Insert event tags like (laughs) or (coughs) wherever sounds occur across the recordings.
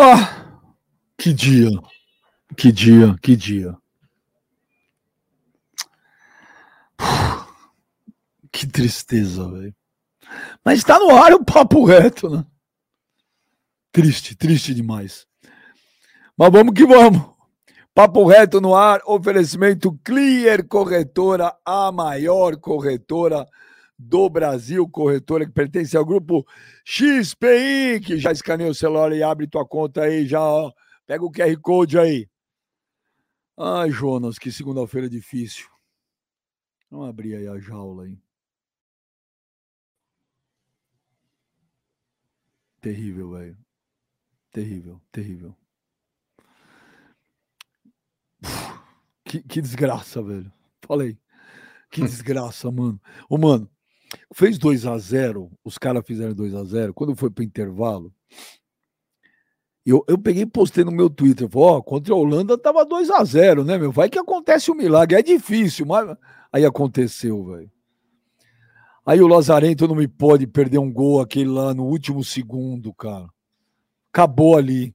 Ah, que dia, que dia, que dia. (sighs) Que tristeza, velho. Mas está no ar o papo reto, né? Triste, triste demais. Mas vamos que vamos. Papo reto no ar, oferecimento Clear Corretora, a maior corretora do Brasil, corretora que pertence ao grupo XPI, que já escaneia o celular e abre tua conta aí, já, ó. Pega o QR Code aí. Ai, Jonas, que segunda-feira difícil. Vamos abrir aí a jaula aí. Terrível, velho. Terrível, terrível. Que, que desgraça, velho. Falei. Que (laughs) desgraça, mano. Ô, mano, fez 2 a 0 os caras fizeram 2 a 0 Quando foi pro intervalo, eu, eu peguei e postei no meu Twitter. Ó, contra a Holanda tava 2 a 0 né, meu? Vai que acontece um milagre. É difícil, mas aí aconteceu, velho. Aí o Lazarento não me pode perder um gol aquele lá no último segundo, cara. Acabou ali.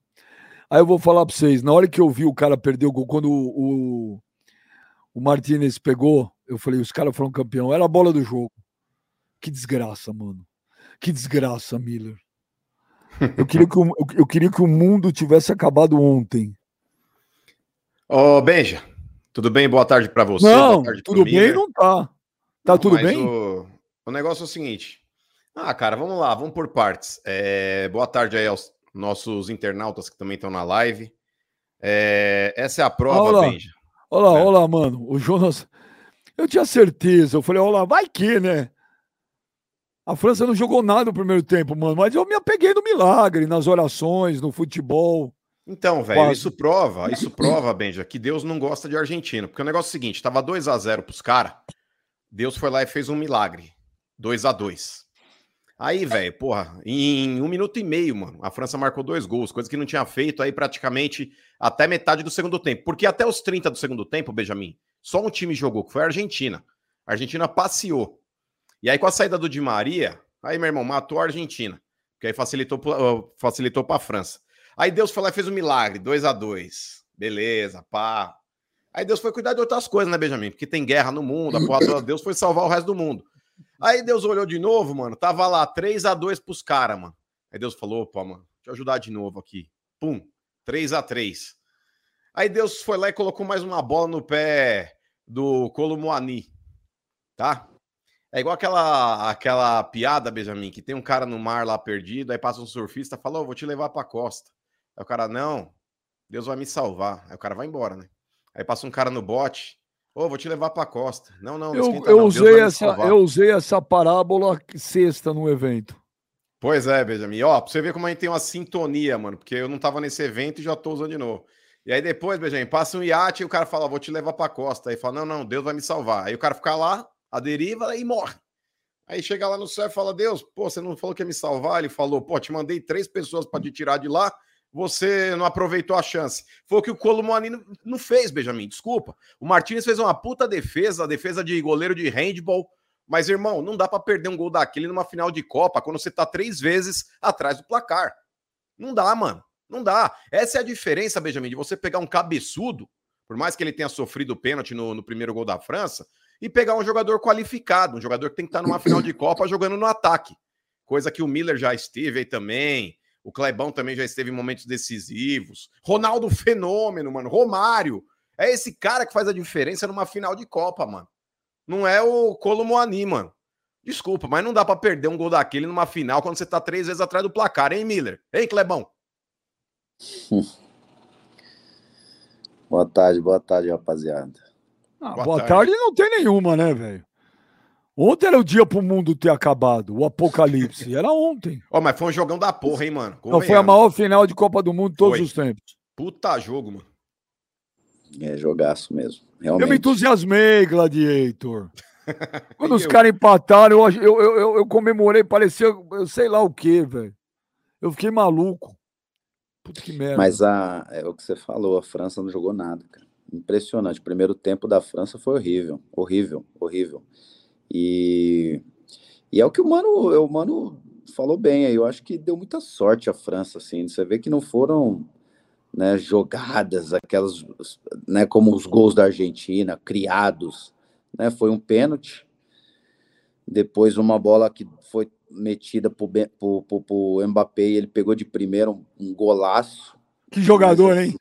Aí eu vou falar para vocês, na hora que eu vi o cara perder o gol, quando o, o, o Martinez pegou, eu falei, os caras foram campeão. Era a bola do jogo. Que desgraça, mano. Que desgraça, Miller. Eu queria que o, eu queria que o mundo tivesse acabado ontem. Ô, Benja, tudo bem? Boa tarde para você. Não, tudo bem não tá. Tá não, tudo bem? O, o negócio é o seguinte. Ah, cara, vamos lá, vamos por partes. É, boa tarde aí aos nossos internautas que também estão na live. É, essa é a prova, olá, Benja. Olá, é. olá, mano. O Jonas. Eu tinha certeza. Eu falei, olá, vai que, né? A França não jogou nada no primeiro tempo, mano. Mas eu me apeguei no milagre, nas orações, no futebol. Então, velho, isso prova, isso prova, Benja, que Deus não gosta de argentino. Porque o negócio é o seguinte: tava 2 a 0 pros caras. Deus foi lá e fez um milagre. 2 a 2 Aí, velho, porra, em um minuto e meio, mano, a França marcou dois gols, coisa que não tinha feito aí praticamente até metade do segundo tempo. Porque até os 30 do segundo tempo, Benjamin, só um time jogou, que foi a Argentina. A Argentina passeou. E aí, com a saída do Di Maria, aí, meu irmão, matou a Argentina. Que aí facilitou, facilitou pra França. Aí Deus foi lá e fez um milagre, 2 a 2 Beleza, pá. Aí Deus foi cuidar de outras coisas, né, Benjamin? Porque tem guerra no mundo, a porra. Deus foi salvar o resto do mundo. Aí Deus olhou de novo, mano. Tava lá 3 a 2 pros caras, mano. Aí Deus falou: opa, mano, deixa eu ajudar de novo aqui. Pum, 3 a 3 Aí Deus foi lá e colocou mais uma bola no pé do Colomoani, tá? É igual aquela aquela piada, Benjamin, que tem um cara no mar lá perdido, aí passa um surfista, fala: oh, vou te levar pra costa. Aí o cara, não, Deus vai me salvar. Aí o cara vai embora, né? Aí passa um cara no bote, Ô, oh, vou te levar para a costa. Não, não, eu, eu não. usei essa, eu usei essa parábola sexta no evento. Pois é, Benjamin. Ó, pra você ver como a gente tem uma sintonia, mano, porque eu não tava nesse evento e já tô usando de novo. E aí depois, Benjamin, passa um iate e o cara fala, vou te levar para a costa. Aí fala, não, não, Deus vai me salvar. Aí o cara fica lá, a deriva e morre. Aí chega lá no céu e fala, Deus, pô, você não falou que ia me salvar? Ele falou, pô, te mandei três pessoas para te tirar de lá, você não aproveitou a chance. Foi o que o Colomani não fez, Benjamin. Desculpa. O Martinez fez uma puta defesa, a defesa de goleiro de handball. Mas, irmão, não dá para perder um gol daquele numa final de Copa quando você tá três vezes atrás do placar. Não dá, mano. Não dá. Essa é a diferença, Benjamin, de você pegar um cabeçudo, por mais que ele tenha sofrido pênalti no, no primeiro gol da França, e pegar um jogador qualificado, um jogador que tem que estar numa final de (coughs) Copa jogando no ataque. Coisa que o Miller já esteve aí também. O Clebão também já esteve em momentos decisivos. Ronaldo (laughs) Fenômeno, mano. Romário. É esse cara que faz a diferença numa final de Copa, mano. Não é o Colomoani, mano. Desculpa, mas não dá para perder um gol daquele numa final quando você tá três vezes atrás do placar, hein, Miller? Hein, Clebão? (laughs) Boa tarde, boa tarde, rapaziada. Ah, boa, boa tarde. tarde não tem nenhuma, né, velho? Ontem era o dia pro mundo ter acabado, o apocalipse. Era ontem. Ó, oh, mas foi um jogão da porra, hein, mano? Não, foi a maior final de Copa do Mundo de todos foi. os tempos. Puta jogo, mano. É jogaço mesmo. Realmente. Eu me entusiasmei, Gladiator. (laughs) Quando os caras empataram, eu, eu, eu, eu, comemorei, parecia, eu sei lá o que, velho. Eu fiquei maluco. Puta que merda. Mas a, é o que você falou, a França não jogou nada, cara. Impressionante. O primeiro tempo da França foi horrível. Horrível, horrível. E, e é o que o Mano, o Mano falou bem aí. Eu acho que deu muita sorte a França, assim. Você vê que não foram né, jogadas, aquelas, né, como os gols da Argentina, criados. Né, foi um pênalti. Depois uma bola que foi metida para o Mbappé e ele pegou de primeira um, um golaço. Que jogador, hein?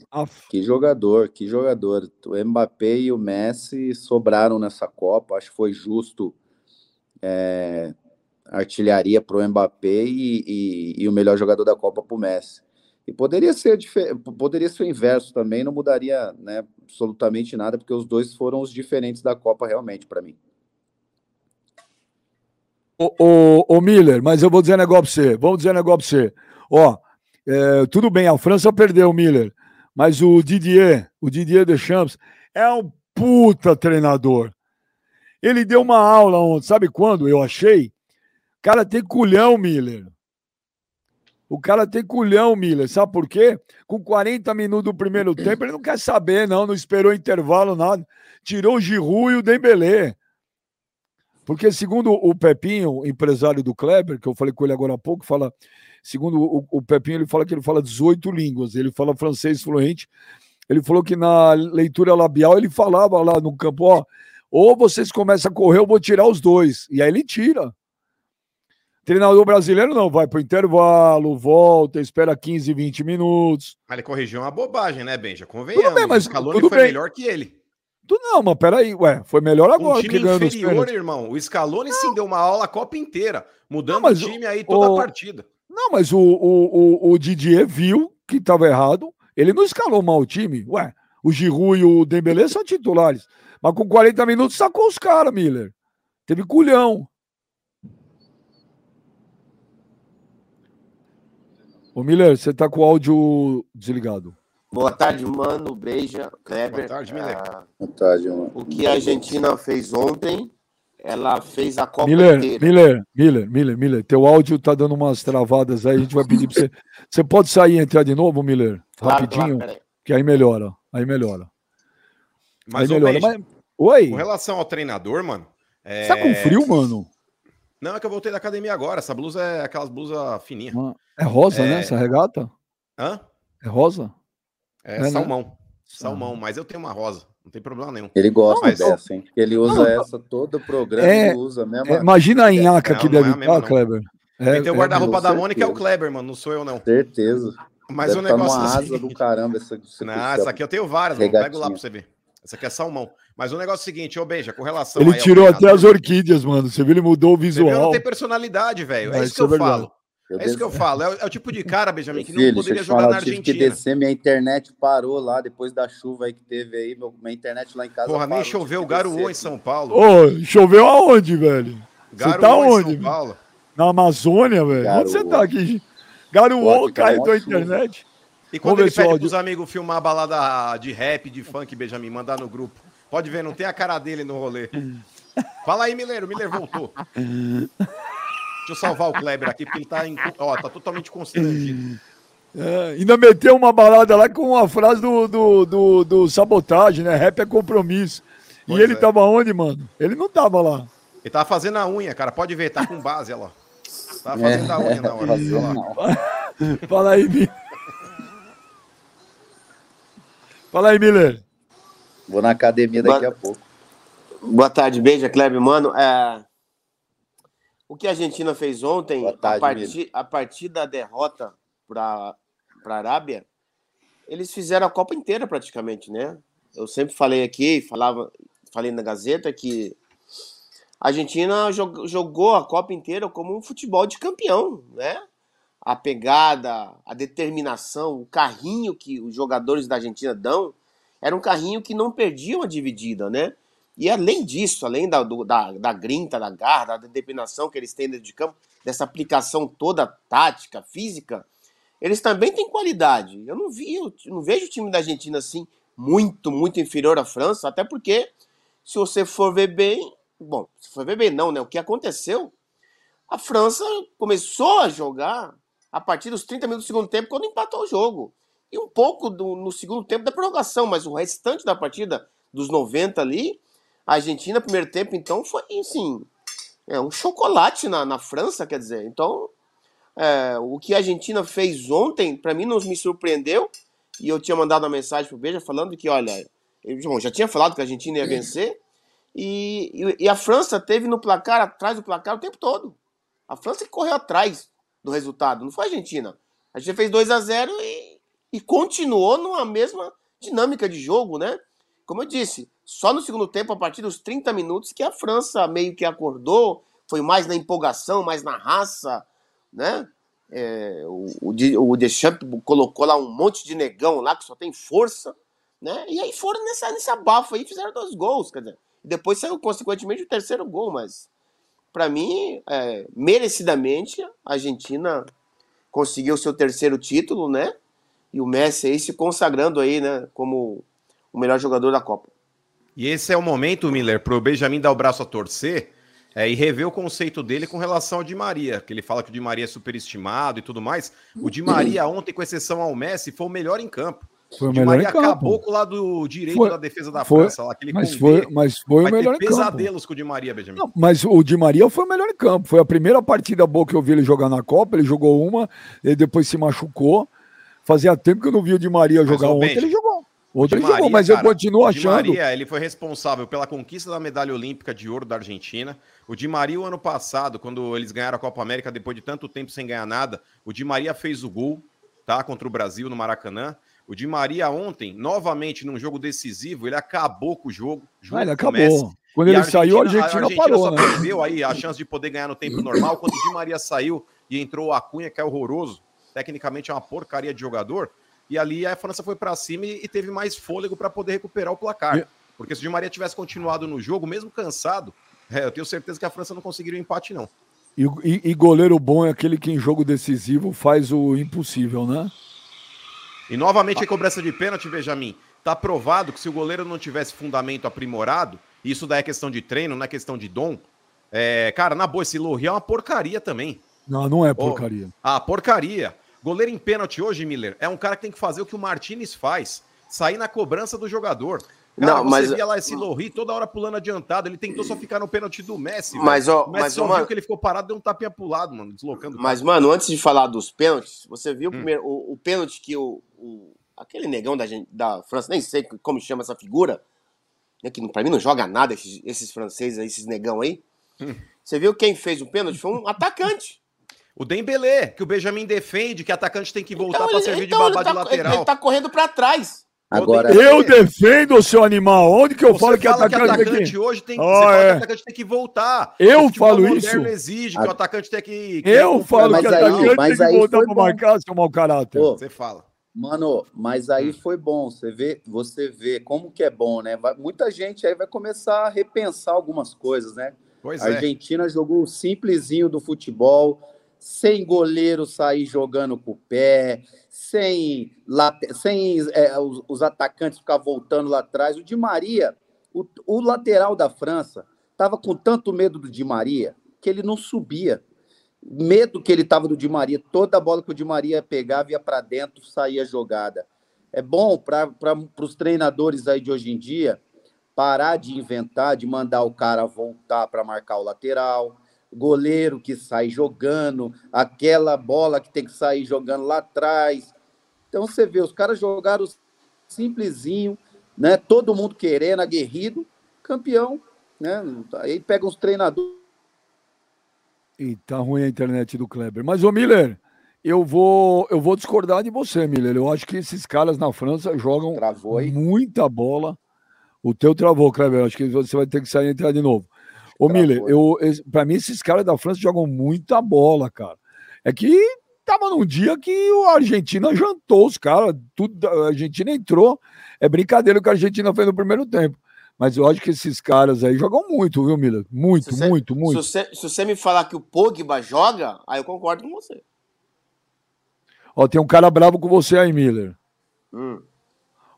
Que jogador, que jogador. O Mbappé e o Messi sobraram nessa Copa. Acho que foi justo é, artilharia para o Mbappé e, e, e, o melhor jogador da Copa para o Messi. E poderia ser poderia ser o inverso também, não mudaria né, absolutamente nada, porque os dois foram os diferentes da Copa realmente para mim. Ô, ô, ô, Miller, mas eu vou dizer um negócio pra você. Vamos dizer um negócio pra você. Ó, é, tudo bem, a França perdeu, Miller, mas o Didier, o Didier Deschamps, é um puta treinador. Ele deu uma aula ontem, sabe quando? Eu achei. O cara tem culhão, Miller. O cara tem culhão, Miller. Sabe por quê? Com 40 minutos do primeiro tempo, ele não quer saber, não. Não esperou intervalo, nada. Tirou o Giroud e o Dembélé. Porque, segundo o Pepinho, empresário do Kleber, que eu falei com ele agora há pouco, fala. Segundo o, o Pepinho, ele fala que ele fala 18 línguas. Ele fala francês fluente. Ele falou que na leitura labial ele falava lá no campo: ó, ou vocês começam a correr, eu vou tirar os dois. E aí ele tira. Treinador brasileiro não, vai para o intervalo, volta, espera 15, 20 minutos. Mas ele corrigiu uma bobagem, né, Benja? Convenhamos. Tudo bem, mas o Scaloni foi bem. melhor que ele. Tu não, mas peraí, ué, foi melhor agora. Um time inferior, irmão. O Scaloni não. sim deu uma aula a Copa inteira, mudando não, o time aí toda o... a partida. Não, mas o, o, o, o Didier viu que estava errado, ele não escalou mal o time. Ué, o Giroud e o Dembélé são titulares. Mas com 40 minutos sacou os caras, Miller. Teve culhão. Ô Miller, você tá com o áudio desligado. Boa tarde, mano. Beija, Kleber. Boa tarde, Miller. Ah, Boa tarde, mano. O que a Argentina fez ontem, ela fez a Copa Miller, inteira. Miller, Miller, Miller, Miller. Teu áudio tá dando umas travadas aí. A gente vai pedir pra você. (laughs) Você pode sair e entrar de novo, Miller? Claro, Rapidinho. Claro, que aí melhora. Aí melhora. Mas, aí melhora. Mas... Oi. Com relação ao treinador, mano. É... Você tá com frio, mano? Não, é que eu voltei da academia agora. Essa blusa é aquelas blusas fininhas. É rosa, é... né? Essa regata? Hã? É rosa? É, é salmão. Né? Salmão, mas eu tenho uma rosa. Não tem problema nenhum. Ele gosta mas, dessa, hein? Ele usa não, essa todo o programa, é, ele usa mesmo. É, imagina a nhaca que deve estar, tá, Kleber. É, Quem tem o guarda-roupa da Mônica é o Kleber, mano. Não sou eu, não. Certeza. Mas deve o negócio. Tá asa do caramba. Essa, (laughs) não, essa aqui eu tenho várias, mano. Pego lá pra você ver. Essa aqui é salmão. Mas o negócio é o seguinte, ô Beija, com relação. Ele tirou até as orquídeas, mano. Você viu, ele mudou o visual. Ele não tem personalidade, velho. É, isso que eu falo. Eu é isso que eu falo. É, é, o tipo de cara, Benjamin, que não Filho, poderia jogar falar, na Argentina. Eu tive que descer, minha internet parou lá depois da chuva aí que teve aí. Meu, minha internet lá em casa. Porra, nem choveu, garoou em São Paulo. Ô, choveu aonde, velho? Garoou você tá onde? Em São Paulo. Na Amazônia, velho? Onde você tá aqui? Garoou, caiu tua internet. E quando Vamos ele pede pros amigos filmar a balada de rap, de funk, Benjamin, mandar no grupo. Pode ver, não tem a cara dele no rolê. (laughs) Fala aí, Mileiro. O Miller voltou. Deixa eu salvar o Kleber aqui, porque ele tá, em, ó, tá totalmente constrangido. É, ainda meteu uma balada lá com a frase do, do, do, do sabotagem, né? Rap é compromisso. Pois e ele é. tava onde, mano? Ele não tava lá. Ele tava fazendo a unha, cara. Pode ver, tá com base, olha lá. Tava fazendo é, a unha na hora. (laughs) Fala aí, Miller. Fala aí, Miller. Vou na academia daqui Boa... a pouco. Boa tarde, beijo, Kleber. Mano, é... o que a Argentina fez ontem, tarde, a, partir, a partir da derrota para a Arábia, eles fizeram a Copa inteira praticamente, né? Eu sempre falei aqui, falava, falei na Gazeta que a Argentina jogou a Copa inteira como um futebol de campeão, né? A pegada, a determinação, o carrinho que os jogadores da Argentina dão, era um carrinho que não perdia uma dividida, né? E além disso, além da, do, da, da grinta, da garra, da determinação que eles têm dentro de campo, dessa aplicação toda tática, física, eles também têm qualidade. Eu não vi, eu não vejo o time da Argentina assim muito, muito inferior à França, até porque se você for ver bem, bom, se for ver bem não, né? O que aconteceu? A França começou a jogar a partir dos 30 minutos do segundo tempo quando empatou o jogo e um pouco do, no segundo tempo da prorrogação, mas o restante da partida, dos 90 ali, a Argentina, primeiro tempo, então, foi, assim, é um chocolate na, na França, quer dizer. Então, é, o que a Argentina fez ontem, para mim, não me surpreendeu. E eu tinha mandado uma mensagem pro Beja falando que, olha, eu já tinha falado que a Argentina ia vencer. E, e, e, a França teve no placar, atrás do placar o tempo todo. A França que correu atrás do resultado, não foi a Argentina. A gente fez 2 a 0 e, e continuou numa mesma dinâmica de jogo, né? Como eu disse, só no segundo tempo, a partir dos 30 minutos, que a França meio que acordou, foi mais na empolgação, mais na raça, né? É, o, o, o Deschamps colocou lá um monte de negão lá que só tem força, né? E aí foram nessa, nesse abafo aí fizeram dois gols, quer dizer. Depois saiu, consequentemente, o terceiro gol, mas para mim, é, merecidamente, a Argentina conseguiu seu terceiro título, né? E o Messi aí se consagrando aí, né, como o melhor jogador da Copa. E esse é o momento, Miller, para o Benjamin dar o braço a torcer é, e rever o conceito dele com relação ao Di Maria, que ele fala que o Di Maria é superestimado e tudo mais. O Di Maria, (clears throat) ontem, com exceção ao Messi, foi o melhor em campo. Foi o, Di Maria acabou com o lado direito foi, da defesa da foi, França, lá, aquele mas foi, mas foi o melhor em campo. pesadelos com o Di Maria, Benjamin. Não, mas o Di Maria foi o melhor em campo. Foi a primeira partida boa que eu vi ele jogar na Copa. Ele jogou uma, ele depois se machucou. Fazia tempo que eu não vi o Di Maria jogar ontem, ele jogou. Outro Maria, mas cara, eu continuo achando. Di Maria, ele foi responsável pela conquista da medalha olímpica de ouro da Argentina. O Di Maria, o ano passado, quando eles ganharam a Copa América, depois de tanto tempo sem ganhar nada, o Di Maria fez o gol, tá? Contra o Brasil no Maracanã. O Di Maria ontem, novamente num jogo decisivo, ele acabou com o jogo. Ah, ele acabou. Messi. Quando ele saiu, a Argentina, a Argentina parou, só né? perdeu aí a chance de poder ganhar no tempo normal. Quando o Di Maria saiu e entrou o Acunha, que é horroroso, tecnicamente é uma porcaria de jogador. E ali a França foi para cima e teve mais fôlego para poder recuperar o placar. Porque se o Di Maria tivesse continuado no jogo, mesmo cansado, é, eu tenho certeza que a França não conseguiria o um empate, não. E, e, e, goleiro bom é aquele que em jogo decisivo faz o impossível, né? E novamente a cobrança de pênalti, Benjamin. Tá provado que se o goleiro não tivesse fundamento aprimorado, isso daí é questão de treino, não é questão de dom. É, cara, na boa, esse Lohri é uma porcaria também. Não, não é porcaria. Oh, ah, porcaria. Goleiro em pênalti hoje, Miller, é um cara que tem que fazer o que o Martinez faz, sair na cobrança do jogador. Cara, não, mas... via lá esse Lohri toda hora pulando adiantado, ele tentou só ficar no pênalti do Messi. Mas, ó, o Messi mas, só viu que ele ficou parado, deu um tapinha pro lado, mano, deslocando. Mas, mano, antes de falar dos pênaltis, você viu hum. primeiro, o, o pênalti que o, o, aquele negão da, da França, nem sei como chama essa figura, né, que pra mim não joga nada, esses, esses franceses aí, esses negão aí. Hum. Você viu quem fez o pênalti? Foi um atacante. O Dembélé, que o Benjamin defende, que atacante tem que voltar então, para servir então, de babá tá, de lateral. Ele tá correndo para trás. Agora, eu defendo o seu animal. Onde que eu falo que atacante, que atacante que... hoje tem, oh, você é. que atacante tem que voltar. Eu falo isso. exige que o atacante tem que. eu falo que o atacante tem que voltar para marcar seu mau caráter. Pô, você fala. Mano, mas aí hum. foi bom. Você vê, você vê como que é bom, né? Vai, muita gente aí vai começar a repensar algumas coisas, né? Pois a é. Argentina jogou o simplesinho do futebol sem goleiro sair jogando com o pé, sem, sem é, os, os, atacantes ficar voltando lá atrás. O Di Maria, o, o lateral da França, estava com tanto medo do Di Maria que ele não subia. Medo que ele estava do Di Maria, toda a bola que o Di Maria pegava ia para dentro, saía jogada. É bom para os treinadores aí de hoje em dia parar de inventar, de mandar o cara voltar para marcar o lateral, goleiro que sai jogando, aquela bola que tem que sair jogando lá atrás. Então você vê, os caras jogaram simplesinho, né? Todo mundo querendo, aguerrido, campeão, né? Aí pega uns treinadores. E tá ruim a internet do Kleber. Mas, ô Miller, eu vou, eu vou discordar de você, Miller. Eu acho que esses caras na França jogam muita bola. O teu travou, Kleber. Eu acho que você vai ter que sair e entrar de novo. Ô, Miller, eu, pra mim, esses caras da França jogam muita bola, cara. É que tava num dia que a Argentina jantou os caras, tudo, a Argentina entrou. É brincadeira o que a Argentina fez no primeiro tempo. Mas eu acho que esses caras aí jogam muito, viu, Miller? Muito, você, muito, muito. Se você, se você, me falar que o Pogba joga, aí eu concordo com você. Ó, tem um cara bravo com você aí, Miller. Hum.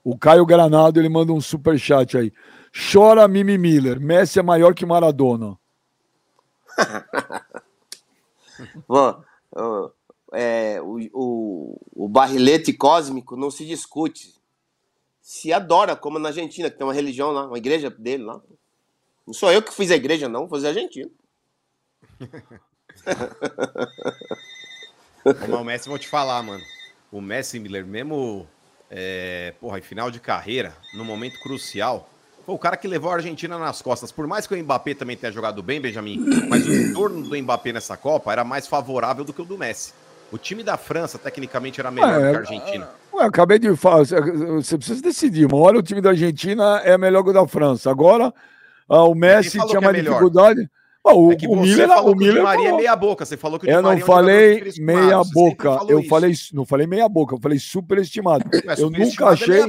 O Caio Granado, ele manda um super chat aí. Chora Mimi Miller. Messi é maior que Maradona. (laughs) Bom, é, o, o, o barrilete cósmico não se discute. Se adora, como na Argentina, que tem uma religião lá, uma igreja dele lá. Não sou eu que fiz a igreja, não, foi a Argentina. (laughs) Mas o Messi, vou te falar, mano. O Messi, Miller, mesmo é, porra, em final de carreira, no momento crucial, foi o cara que levou a Argentina nas costas. Por mais que o Mbappé também tenha jogado bem, Benjamin, mas o (clears throat) entorno do Mbappé nessa Copa era mais favorável do que o do Messi. O time da França, tecnicamente, era melhor é, que a Argentina. Ué, acabei de falar, você precisa decidir. Uma hora o time da Argentina é melhor que o da França. Agora, ah, o Messi tinha mais é dificuldade. o, é o Miller, o Miller Maria falou. é meia boca. Você falou que o Eu não é falei meia boca. Eu falei, não falei meia boca. Eu falei superestimado. eu nunca achei.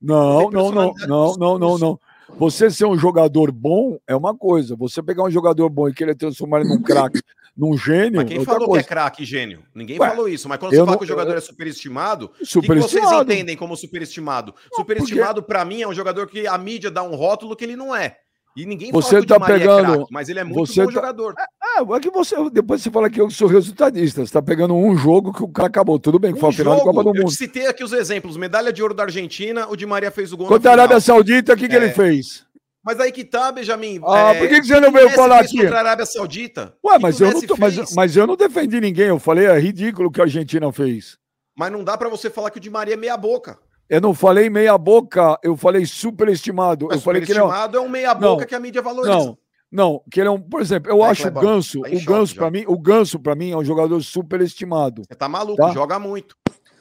Não, não, não, não, não, não, não. Você ser um jogador bom é uma coisa. Você pegar um jogador bom e querer transformar ele num craque, (laughs) num gênio. Mas quem falou coisa. que é craque gênio? Ninguém Ué, falou isso. Mas quando você fala não, que o jogador é superestimado, superestimado. o que vocês entendem como superestimado? Superestimado, porque... para mim, é um jogador que a mídia dá um rótulo que ele não é. E ninguém você fala tá é pegando, é mas ele é muito você bom tá, jogador. É, é, que você depois você fala que eu sou resultadista. Você tá pegando um jogo que o cara acabou. Tudo bem, que um foi a final da Copa do Mundo. Eu citei aqui os exemplos: medalha de ouro da Argentina, o Di Maria fez o gol. Contra a Arábia Saudita, o que, que ele é. fez? Mas aí que tá, Benjamin. Ah, por que, que você não veio falar aqui? Contra a Arábia Saudita. Ué, mas eu, não tô, mas, mas, eu não defendi ninguém. Eu falei, é ridículo o que a Argentina fez. Mas não dá para você falar que o Di Maria é meia boca. Eu não falei meia boca, eu falei superestimado. Mas eu falei que ele é um meia boca não, que a mídia valoriza. Não, não, que ele é um, por exemplo, eu acho o Ganso, tá o Ganso para mim, o Ganso para mim é um jogador superestimado. Você tá maluco, tá? joga muito.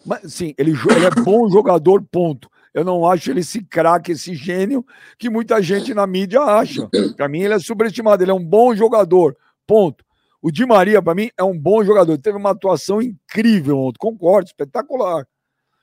Mas sim, ele, ele é bom (laughs) jogador, ponto. Eu não acho ele esse craque, esse gênio que muita gente na mídia acha. Para mim, ele é superestimado. Ele é um bom jogador. Ponto. O Di Maria, para mim, é um bom jogador. Ele teve uma atuação incrível ontem. Concordo, espetacular.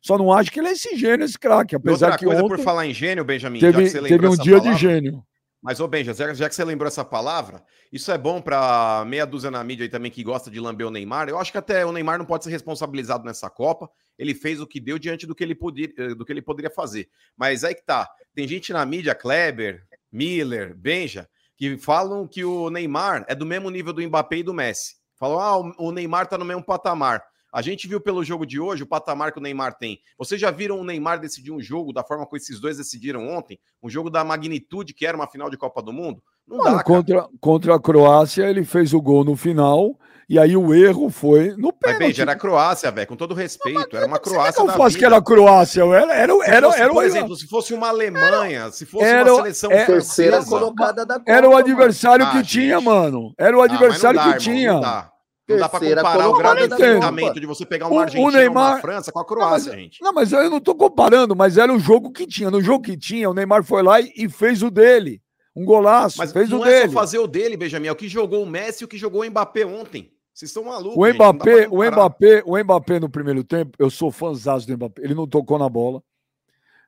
Só não acho que ele é esse gênio, esse craque. Apesar outra que coisa ontem, por falar em gênio, Benjamin, teve, teve um dia palavra, de gênio. Mas, ô Benja, já que você lembrou essa palavra, isso é bom para meia dúzia na mídia aí também que gosta de lamber o Neymar. Eu acho que até o Neymar não pode ser responsabilizado nessa Copa. Ele fez o que deu diante do que ele, podia, eh, do que ele poderia fazer. Mas aí que tá. Tem gente na mídia, Kleber, Miller, Benja, que falam que o Neymar é do mesmo nível do Mbappé e do Messi. Falam, ah, o Neymar tá no mesmo patamar. A gente viu pelo jogo de hoje o patamar que o Neymar tem. Vocês já viram o Neymar decidir um jogo da forma como esses dois decidiram ontem? Um jogo da magnitude que era uma final de Copa do Mundo? Não Mano, dá, contra, contra a Croácia, ele fez o gol no final. E aí o erro foi no pênalti. Mas, beijo, era a Croácia, velho, com todo respeito. Era uma Croácia. Não faço que era a Croácia, era, era, era, fosse, era, Por exemplo, se fosse uma Alemanha, se fosse era, uma seleção era, terceira colocada da Copa. Era o adversário mano. que ah, tinha, mano. Era o adversário ah, dá, que irmão, tinha. Não dá para comparar o grau de enfrentamento de você pegar uma Argentina o Neymar... ou uma França com a Croácia, não, mas, gente. Não, mas eu não estou comparando, mas era o jogo que tinha. No jogo que tinha, o Neymar foi lá e, e fez o dele. Um golaço, mas fez o é dele. Não é só fazer o dele, Benjamin, é o que jogou o Messi e o que jogou o Mbappé ontem. Vocês estão malucos. O Mbappé, o Mbappé, o Mbappé no primeiro tempo, eu sou fãzão do Mbappé. Ele não tocou na bola.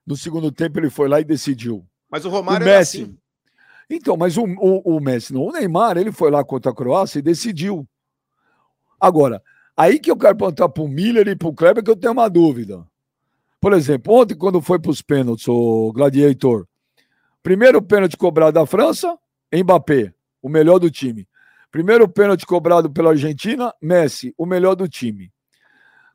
No segundo tempo, ele foi lá e decidiu. Mas o Romário o Messi. Assim. Então, mas o, o, o Messi não. O Neymar, ele foi lá contra a Croácia e decidiu. Agora, aí que eu quero perguntar para o Miller e para o Kleber que eu tenho uma dúvida. Por exemplo, ontem, quando foi para os pênaltis, o Gladiator, primeiro pênalti cobrado da França, Mbappé, o melhor do time. Primeiro pênalti cobrado pela Argentina, Messi, o melhor do time.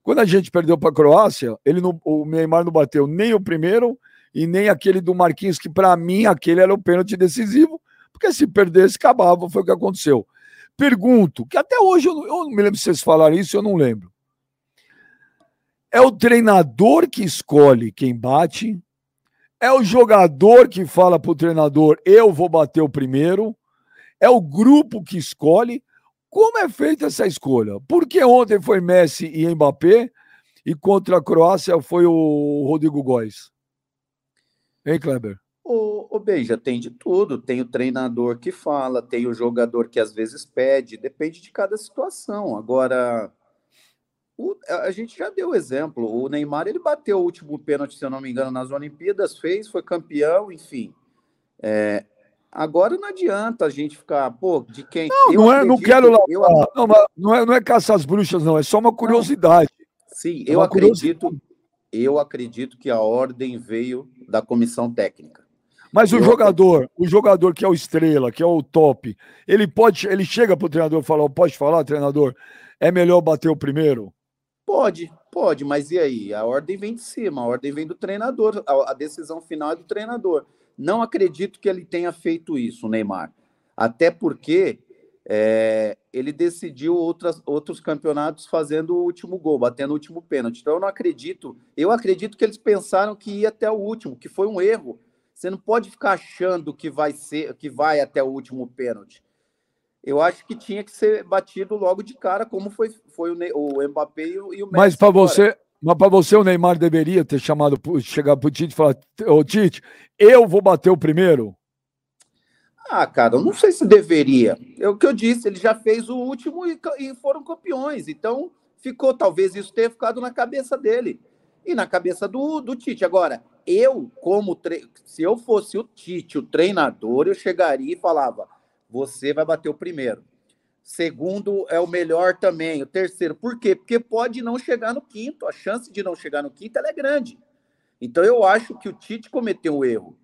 Quando a gente perdeu para a Croácia, ele não, o Neymar não bateu nem o primeiro e nem aquele do Marquinhos, que para mim aquele era o pênalti decisivo, porque se perdesse, acabava, foi o que aconteceu. Pergunto, que até hoje eu não, eu não me lembro se vocês falaram isso, eu não lembro. É o treinador que escolhe quem bate? É o jogador que fala para o treinador: eu vou bater o primeiro? É o grupo que escolhe? Como é feita essa escolha? Porque ontem foi Messi e Mbappé e contra a Croácia foi o Rodrigo Góes? Hein, Kleber? O, o Beija tem de tudo. Tem o treinador que fala, tem o jogador que às vezes pede, depende de cada situação. Agora, o, a gente já deu exemplo. O Neymar ele bateu o último pênalti, se eu não me engano, nas Olimpíadas, fez, foi campeão, enfim. É, agora não adianta a gente ficar, pô, de quem. Não, não, é, não quero lá. Eu, não, não, é, não é caçar as bruxas, não, é só uma curiosidade. Sim, é eu acredito. Eu acredito que a ordem veio da comissão técnica. Mas o jogador, o jogador que é o estrela, que é o top, ele pode, ele chega para o treinador e fala, pode falar, treinador, é melhor bater o primeiro? Pode, pode, mas e aí? A ordem vem de cima, a ordem vem do treinador, a, a decisão final é do treinador. Não acredito que ele tenha feito isso, Neymar. Até porque é, ele decidiu outras, outros campeonatos fazendo o último gol, batendo o último pênalti. Então eu não acredito, eu acredito que eles pensaram que ia até o último, que foi um erro. Você não pode ficar achando que vai ser, que vai até o último pênalti. Eu acho que tinha que ser batido logo de cara, como foi, foi o, o Mbappé e o, e o Messi. Mas para você, mas para você o Neymar deveria ter chamado, chegar para o Tite e falar: Ô Tite, eu vou bater o primeiro. Ah, cara, eu não sei se deveria. É o que eu disse, ele já fez o último e, e foram campeões. Então, ficou, talvez isso tenha ficado na cabeça dele. E na cabeça do, do Tite. Agora, eu, como tre... se eu fosse o Tite, o treinador, eu chegaria e falava: você vai bater o primeiro. Segundo é o melhor também. O terceiro, por quê? Porque pode não chegar no quinto. A chance de não chegar no quinto é grande. Então eu acho que o Tite cometeu um erro.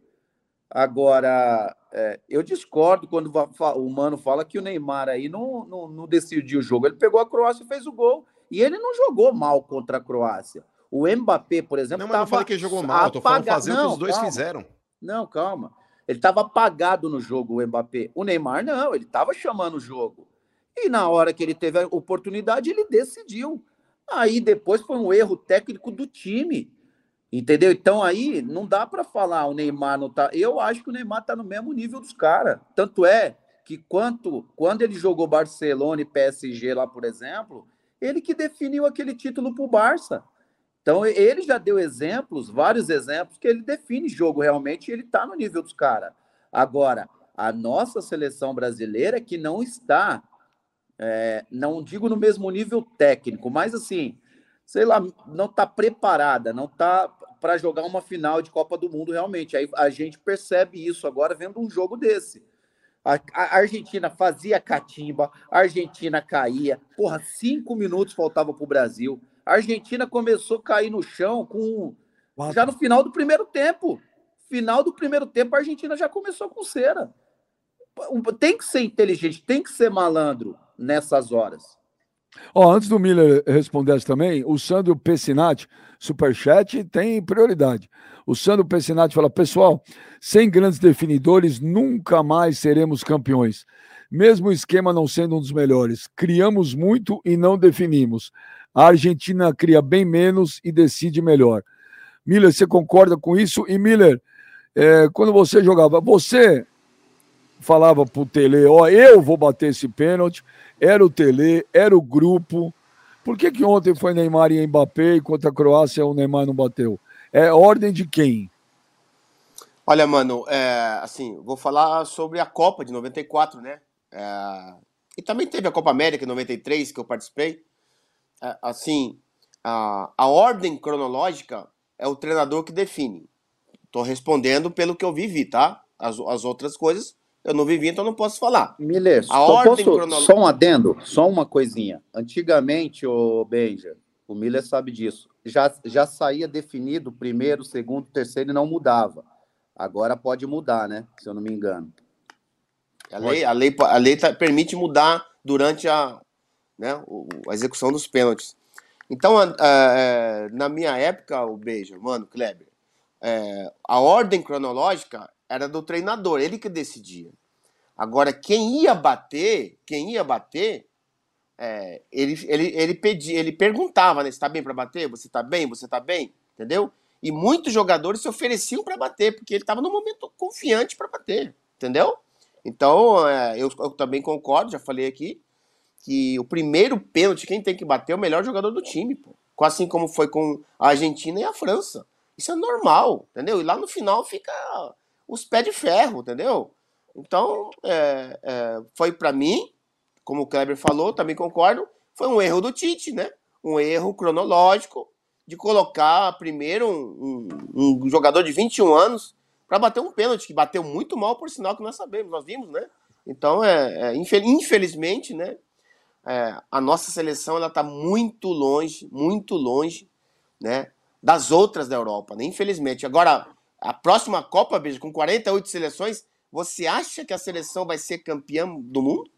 Agora, é, eu discordo quando o Mano fala que o Neymar aí não, não, não, decidiu o jogo. Ele pegou a Croácia e fez o gol. E ele não jogou mal contra a Croácia. O Mbappé, por exemplo. Não, mas não falei que ele jogou mal, eu tô falando fazer não, o que os dois calma. fizeram. Não, calma. Ele estava apagado no jogo, o Mbappé. O Neymar, não, ele estava chamando o jogo. E na hora que ele teve a oportunidade, ele decidiu. Aí depois foi um erro técnico do time. Entendeu? Então aí não dá para falar o Neymar não tá. Eu acho que o Neymar tá no mesmo nível dos caras. Tanto é que quanto quando ele jogou Barcelona e PSG lá, por exemplo, ele que definiu aquele título pro Barça. Então ele já deu exemplos, vários exemplos que ele define jogo realmente, e ele tá no nível dos caras. Agora, a nossa seleção brasileira que não está é, não digo no mesmo nível técnico, mas assim, sei lá, não está preparada, não está para jogar uma final de Copa do Mundo realmente. Aí a gente percebe isso agora vendo um jogo desse. A, a Argentina fazia catimba, a Argentina caía. Porra, cinco minutos faltava para o Brasil. A Argentina começou a cair no chão com já no final do primeiro tempo. Final do primeiro tempo, a Argentina já começou com cera. Tem que ser inteligente, tem que ser malandro nessas horas. Ó, antes do Miller responder também, o Sandro Pessinati, superchat, tem prioridade. O Sandro Pessinati fala: pessoal, sem grandes definidores, nunca mais seremos campeões. Mesmo o esquema não sendo um dos melhores, criamos muito e não definimos. A Argentina cria bem menos e decide melhor. Miller, você concorda com isso? E Miller, é, quando você jogava, você falava pro Tele, ó, eu vou bater esse pênalti, era o Tele, era o grupo. Por que, que ontem foi Neymar e Mbappé e contra a Croácia o Neymar não bateu? É ordem de quem? Olha, mano, é, assim, vou falar sobre a Copa de 94, né? É, e também teve a Copa América em 93, que eu participei. É, assim, a, a ordem cronológica é o treinador que define. Tô respondendo pelo que eu vivi, tá? As, as outras coisas eu não vivi, então não posso falar. Miller, a ordem posso, cronológica... só um adendo, só uma coisinha. Antigamente, o Benja, o Miller sabe disso, já, já saía definido primeiro, segundo, terceiro e não mudava. Agora pode mudar, né? Se eu não me engano. A lei, a lei, a lei tá, permite mudar durante a, né, a execução dos pênaltis. Então, a, a, a, na minha época, o beijo, mano, Kleber, é, a ordem cronológica era do treinador, ele que decidia. Agora, quem ia bater, quem ia bater, é, ele, ele, ele pedia, ele perguntava, né? Você tá bem para bater? Você tá bem? Você tá bem? Entendeu? E muitos jogadores se ofereciam para bater, porque ele estava no momento confiante para bater, entendeu? Então, é, eu, eu, também concordo, já falei aqui, que o primeiro pênalti, quem tem que bater é o melhor jogador do time, pô. Assim como foi com a Argentina e a França. Isso é normal, entendeu? E lá no final fica os pés de ferro, entendeu? Então, é, é, foi para mim, como o Kleber falou, também concordo, foi um erro do Tite, né? Um erro cronológico de colocar primeiro um, um, um jogador de 21 anos para bater um pênalti, que bateu muito mal, por sinal que nós sabemos, nós vimos, né? Então, é, é infelizmente, né? É, a nossa seleção ela está muito longe, muito longe, né? Das outras da Europa, né? Infelizmente. Agora, a próxima Copa, beijo, com 48 seleções, você acha que a seleção vai ser campeã do mundo?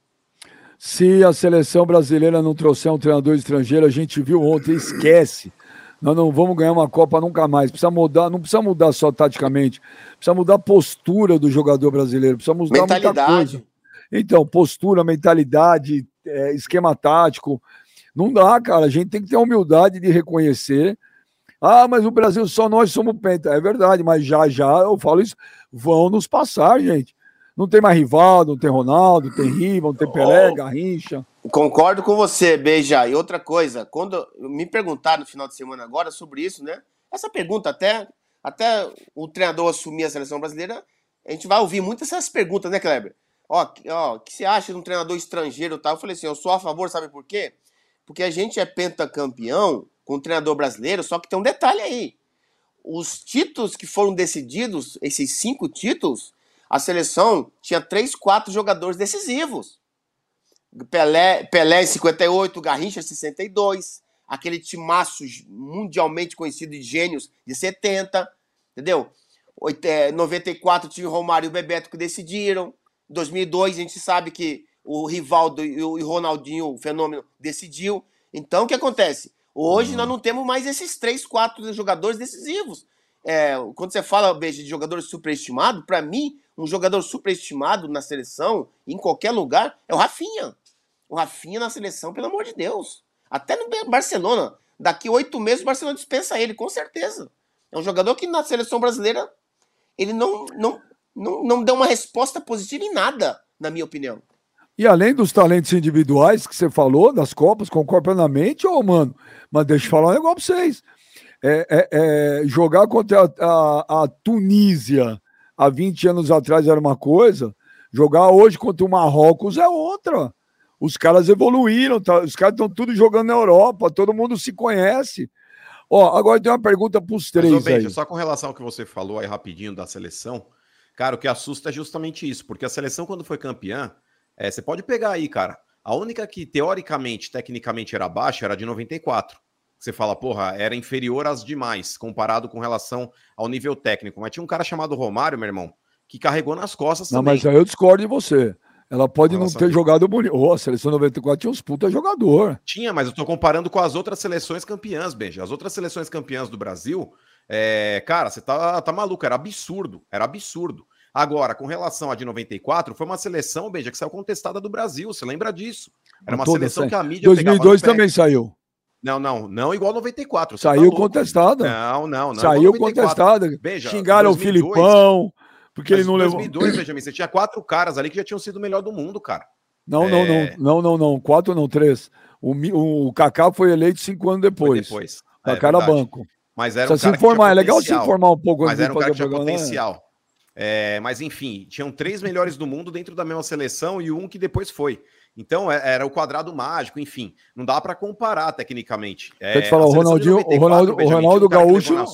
Se a seleção brasileira não trouxer um treinador estrangeiro, a gente viu ontem, esquece. Nós não vamos ganhar uma Copa nunca mais. Precisa mudar, não precisa mudar só taticamente, precisa mudar a postura do jogador brasileiro, precisa mudar muita coisa. Então, postura, mentalidade, é, esquema tático. Não dá, cara. A gente tem que ter a humildade de reconhecer. Ah, mas o Brasil só nós somos penta. É verdade, mas já já eu falo isso, vão nos passar, gente. Não tem mais Rivaldo, não tem Ronaldo, tem Riva, não tem Pelé, Garrincha. Concordo com você, Beija. E outra coisa, quando me perguntaram no final de semana agora sobre isso, né? Essa pergunta até até o treinador assumir a seleção brasileira, a gente vai ouvir muitas essas perguntas, né, Kleber? Ó, ó, o que você acha de um treinador estrangeiro tal? Eu falei assim, eu sou a favor, sabe por quê? Porque a gente é pentacampeão com um treinador brasileiro, só que tem um detalhe aí. Os títulos que foram decididos, esses cinco títulos, a seleção tinha três, quatro jogadores decisivos. Pelé, Pelé em 58, Garrincha em 62, aquele timaço mundialmente conhecido de gênios de 70, entendeu? 94 é, tinha Romário e o Bebeto que decidiram. 2002 a gente sabe que o Rivaldo e o Ronaldinho, o fenômeno, decidiu. Então o que acontece? Hoje uhum. nós não temos mais esses três, quatro jogadores decisivos. É, quando você fala, Beijo, de jogador superestimado, para mim, um jogador superestimado na seleção, em qualquer lugar, é o Rafinha. O Rafinha na seleção, pelo amor de Deus. Até no Barcelona. Daqui oito meses o Barcelona dispensa ele, com certeza. É um jogador que na seleção brasileira ele não, não, não, não deu uma resposta positiva em nada, na minha opinião. E além dos talentos individuais que você falou, das Copas, concordo plenamente, ô, mano, mas deixa eu falar um negócio pra vocês. É, é, é, jogar contra a, a, a, Tunísia há 20 anos atrás era uma coisa, jogar hoje contra o Marrocos é outra. Os caras evoluíram, tá? os caras estão tudo jogando na Europa, todo mundo se conhece. Ó, agora tem uma pergunta para os três. Mas, ô, Benja, só com relação ao que você falou aí rapidinho da seleção, cara, o que assusta é justamente isso, porque a seleção, quando foi campeã, é, você pode pegar aí, cara. A única que teoricamente, tecnicamente era baixa era de 94. Você fala, porra, era inferior às demais, comparado com relação ao nível técnico. Mas tinha um cara chamado Romário, meu irmão, que carregou nas costas não, também. Mas aí eu discordo de você. Ela pode não ter jogado bonito. Oh, a seleção 94 tinha uns puta jogador. Tinha, mas eu tô comparando com as outras seleções campeãs, Benja. As outras seleções campeãs do Brasil, é... cara, você tá, tá maluco, era absurdo, era absurdo. Agora, com relação à de 94, foi uma seleção, Benja, que saiu contestada do Brasil, você lembra disso? Era uma Toda seleção que a mídia 2002 também saiu. Não, não, não igual 94. Saiu tá contestada. Não, não, não. Saiu contestada. Beija, Xingaram 2002, o Filipão. Porque ele não levou. Em 2002, Benjamin, você tinha quatro caras ali que já tinham sido o melhor do mundo, cara. Não, é... não, não, não, não, não. Quatro não, três. O, o Kaká foi eleito cinco anos depois. Foi depois. Kaká é, era banco. Mas era um se informar, é legal se informar um pouco. Mas era um cara que tinha né? potencial. É, mas enfim, tinham três melhores do mundo dentro da mesma seleção e um que depois foi. Então é, era o quadrado mágico, enfim, não dá para comparar tecnicamente. É, te falar, o Ronaldinho, 94, o Ronaldo, o Ronaldo Gaúcho,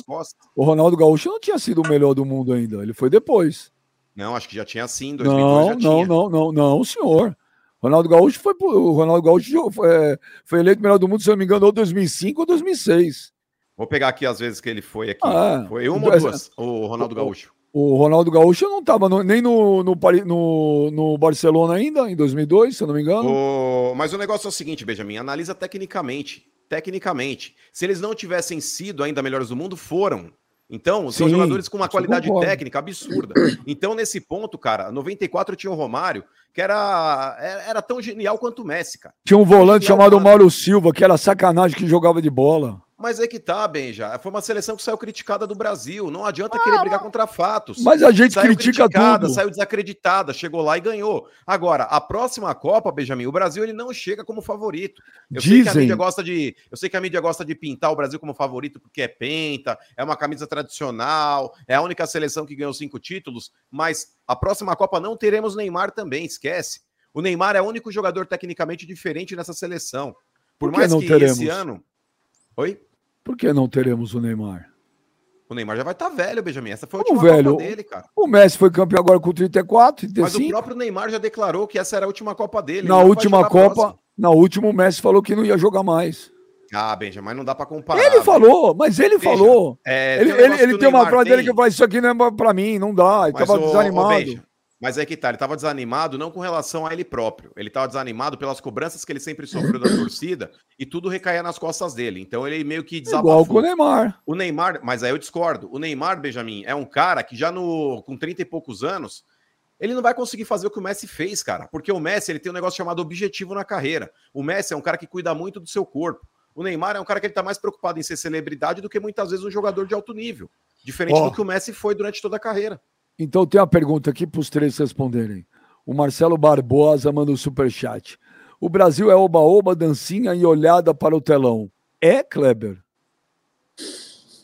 o Ronaldo Gaúcho não tinha sido o melhor do mundo ainda, ele foi depois. Não, acho que já tinha sim, 2002 não, já não, não, não, não, senhor. Ronaldo Gaúcho foi o Ronaldo Gaúcho foi, é, foi eleito melhor do mundo, se eu não me engano, ou 2005 ou 2006. Vou pegar aqui as vezes que ele foi aqui. Ah, foi uma ou duas, o Ronaldo Gaúcho. O Ronaldo Gaúcho não estava nem no, no, no, no, Barcelona ainda, em 2002, se eu não me engano. O... Mas o negócio é o seguinte, Benjamin, analisa tecnicamente. Tecnicamente. Se eles não tivessem sido ainda melhores do mundo, foram. Então, são Sim, jogadores com uma qualidade técnica absurda. Então, nesse ponto, cara, 94 tinha o Romário, que era, era, tão genial quanto o Messi, cara. Tinha um volante chamado Mauro Silva, que era sacanagem que jogava de bola. Mas é que tá, Benja. Foi uma seleção que saiu criticada do Brasil. Não adianta ah, querer brigar contra fatos. Mas a gente saiu critica tudo. Saiu desacreditada, chegou lá e ganhou. Agora, a próxima Copa, Benjamin, o Brasil ele não chega como favorito. Eu Dizem. sei que a mídia gosta de, eu sei que a mídia gosta de pintar o Brasil como favorito porque é penta, é uma camisa tradicional, é a única seleção que ganhou cinco títulos, mas a próxima Copa não teremos Neymar também, esquece. O Neymar é o único jogador tecnicamente diferente nessa seleção. Por, Por mais que teremos? esse ano Oi? Por que não teremos o Neymar? O Neymar já vai estar tá velho, Benjamin. Essa foi a última velho, Copa dele, cara. O Messi foi campeão agora com 34, 35. Mas o próprio Neymar já declarou que essa era a última Copa dele. Na última Copa, na última, o Messi falou que não ia jogar mais. Ah, Benjamin, mas não dá para comparar. Ele falou, mas ele falou. É, ele tem, ele, ele tem uma frase dele que fala: Isso aqui não é para mim, não dá. Ele mas tava o, desanimado. O Benja, mas é que tá, ele estava desanimado não com relação a ele próprio. Ele estava desanimado pelas cobranças que ele sempre sofreu da torcida e tudo recaía nas costas dele. Então ele meio que desabafou. Igual com o Neymar. O Neymar, mas aí eu discordo. O Neymar, Benjamin, é um cara que já no com 30 e poucos anos, Ele não vai conseguir fazer o que o Messi fez, cara, porque o Messi ele tem um negócio chamado objetivo na carreira. O Messi é um cara que cuida muito do seu corpo. O Neymar é um cara que ele tá mais preocupado em ser celebridade do que muitas vezes um jogador de alto nível, diferente oh. do que o Messi foi durante toda a carreira. Então tem uma pergunta aqui para os três responderem. O Marcelo Barbosa manda um superchat. O Brasil é oba-oba, dancinha e olhada para o telão. É, Kleber?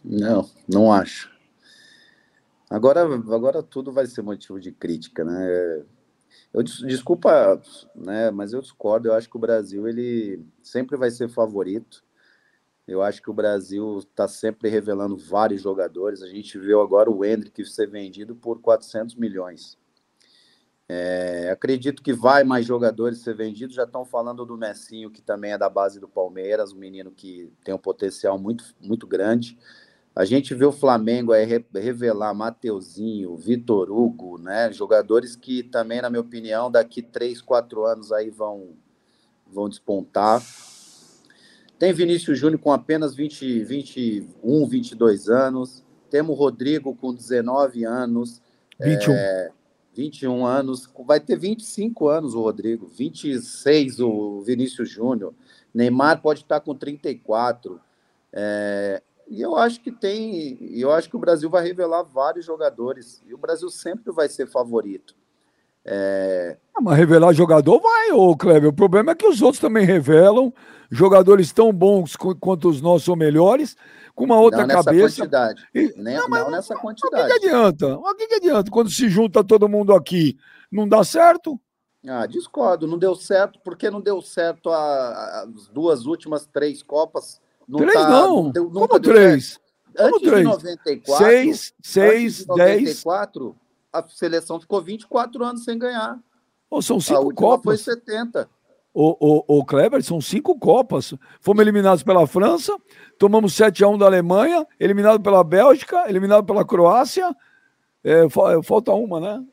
Não, não acho. Agora, agora tudo vai ser motivo de crítica, né? Eu desculpa, né? Mas eu discordo. Eu acho que o Brasil ele sempre vai ser favorito. Eu acho que o Brasil está sempre revelando vários jogadores. A gente viu agora o Hendrick ser vendido por 400 milhões. É, acredito que vai mais jogadores ser vendidos. Já estão falando do Messinho, que também é da base do Palmeiras, um menino que tem um potencial muito, muito grande. A gente vê o Flamengo aí revelar Mateuzinho, Vitor Hugo, né? Jogadores que também, na minha opinião, daqui 3, 4 anos aí vão, vão despontar. Tem Vinícius Júnior com apenas 20, 21, 22 anos. Temos Rodrigo com 19 anos. 21. É, 21 anos, vai ter 25 anos o Rodrigo, 26 o Vinícius Júnior, Neymar pode estar com 34. É, e eu acho que tem, eu acho que o Brasil vai revelar vários jogadores, e o Brasil sempre vai ser favorito. É... Ah, mas revelar jogador vai, ô Kleber. O problema é que os outros também revelam jogadores tão bons quanto os nossos ou melhores, com uma outra não nessa cabeça. Quantidade. E, Nem, não, não nessa quantidade. O que, que adianta? O que, que adianta? Quando se junta todo mundo aqui, não dá certo? Ah, discordo, não deu certo, porque não deu certo a, as duas últimas três Copas. Não três tá, não, não deu, como três? Como antes três? de 94, seis, seis, de 94, dez. A seleção ficou 24 anos sem ganhar. Oh, são cinco a Copas. foi 70. O, o, o Kleber, são cinco Copas. Fomos eliminados pela França, tomamos 7 a 1 da Alemanha, eliminado pela Bélgica, eliminado pela Croácia. É, falta uma, né?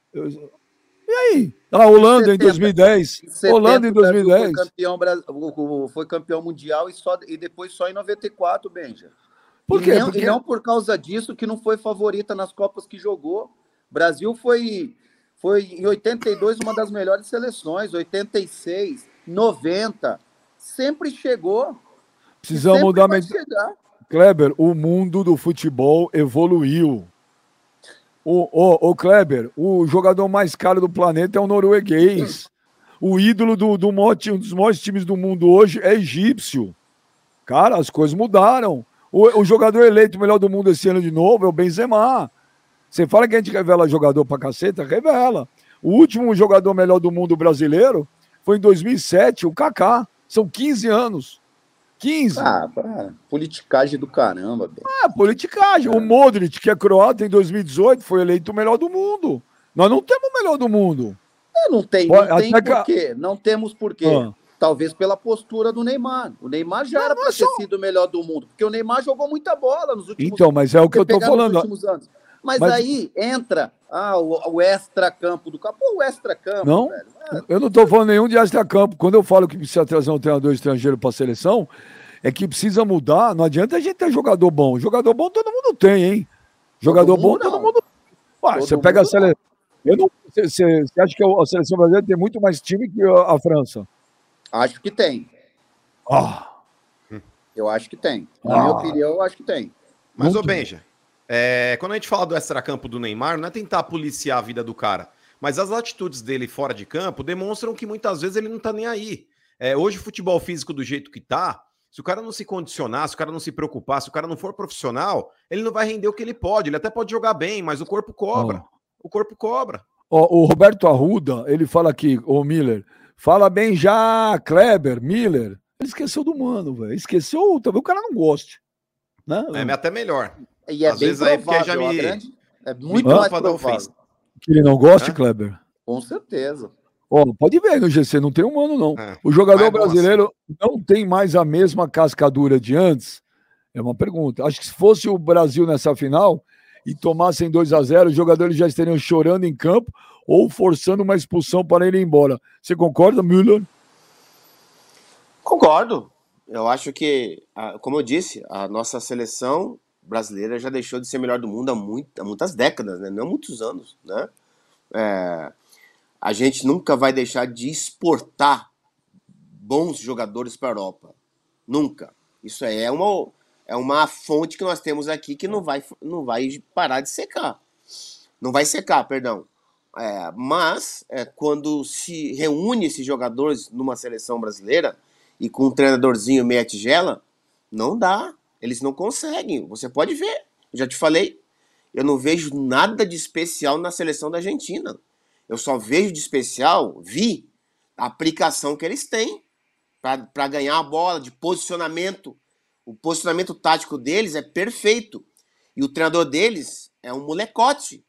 E aí? A Holanda em 2010. Em Holanda em 2010. Foi campeão, foi campeão mundial e, só, e depois só em 94, Benja. Por quê? E não, Porque... e não por causa disso que não foi favorita nas Copas que jogou. Brasil foi, foi em 82 uma das melhores seleções, 86, 90, sempre chegou. Precisamos mudar. Kleber, o mundo do futebol evoluiu. O, o, o Kleber, o jogador mais caro do planeta é o norueguês. O ídolo do, do maior, um dos maiores times do mundo hoje é egípcio. Cara, as coisas mudaram. O, o jogador eleito melhor do mundo esse ano de novo é o Benzema. Você fala que a gente revela jogador pra caceta? Revela. O último jogador melhor do mundo brasileiro foi em 2007, o Kaká. São 15 anos. 15. Ah, pá, politicagem do caramba. Ah, politicagem. É. O Modric, que é croata em 2018, foi eleito o melhor do mundo. Nós não temos o melhor do mundo. É, não tem, não tem por quê. Não temos por quê. Ah. Talvez pela postura do Neymar. O Neymar já não, era para ter sido o melhor do mundo, porque o Neymar jogou muita bola nos últimos Então, mas é o que eu tô falando. Mas, mas, aí entra ah, o, o extra-campo do campo. Pô, o extra-campo, não, velho. É. Eu não estou falando nenhum de extra-campo. Quando eu falo que precisa trazer um treinador estrangeiro para a seleção, é que precisa mudar. Não adianta a gente ter jogador bom. Jogador bom todo mundo tem, hein? Jogador todo bom todo mundo. Ué, você pega a seleção. Eu não, você, você acha que a seleção brasileira tem muito mais time que a França? Acho que tem. Ah. Eu acho que tem. Na ah. minha opinião, eu acho que tem. Mas, ô Benja, é, quando a gente fala do extracampo do Neymar, não é tentar policiar a vida do cara. Mas as atitudes dele fora de campo demonstram que muitas vezes ele não tá nem aí. É, hoje, o futebol físico do jeito que tá, se o cara não se condicionar, se o cara não se preocupar, se o cara não for profissional, ele não vai render o que ele pode. Ele até pode jogar bem, mas o corpo cobra. Oh. O corpo cobra. Oh, o Roberto Arruda, ele fala aqui, o Miller, fala bem já, Kleber, Miller. Ele esqueceu do mano, velho. Esqueceu, talvez o cara não goste. Né? É até melhor. E é Às bem vezes provável, aí já me... Grande, é muito mais provável. Que ele não goste, Kleber? Com certeza. Oh, pode ver no GC, não tem humano, não. É, o jogador brasileiro não tem mais a mesma cascadura de antes? É uma pergunta. Acho que se fosse o Brasil nessa final e tomassem 2 a 0 os jogadores já estariam chorando em campo ou forçando uma expulsão para ele ir embora. Você concorda, Müller? Concordo. Eu acho que, como eu disse, a nossa seleção brasileira já deixou de ser melhor do mundo há, muito, há muitas décadas, né? não muitos anos. Né? É, a gente nunca vai deixar de exportar bons jogadores para a Europa. Nunca. Isso é uma, é uma fonte que nós temos aqui que não vai, não vai parar de secar. Não vai secar, perdão. É, mas é, quando se reúne esses jogadores numa seleção brasileira e com um treinadorzinho meia tigela, não dá. Eles não conseguem. Você pode ver. Eu já te falei. Eu não vejo nada de especial na seleção da Argentina. Eu só vejo de especial, vi a aplicação que eles têm para ganhar a bola, de posicionamento. O posicionamento tático deles é perfeito. E o treinador deles é um molecote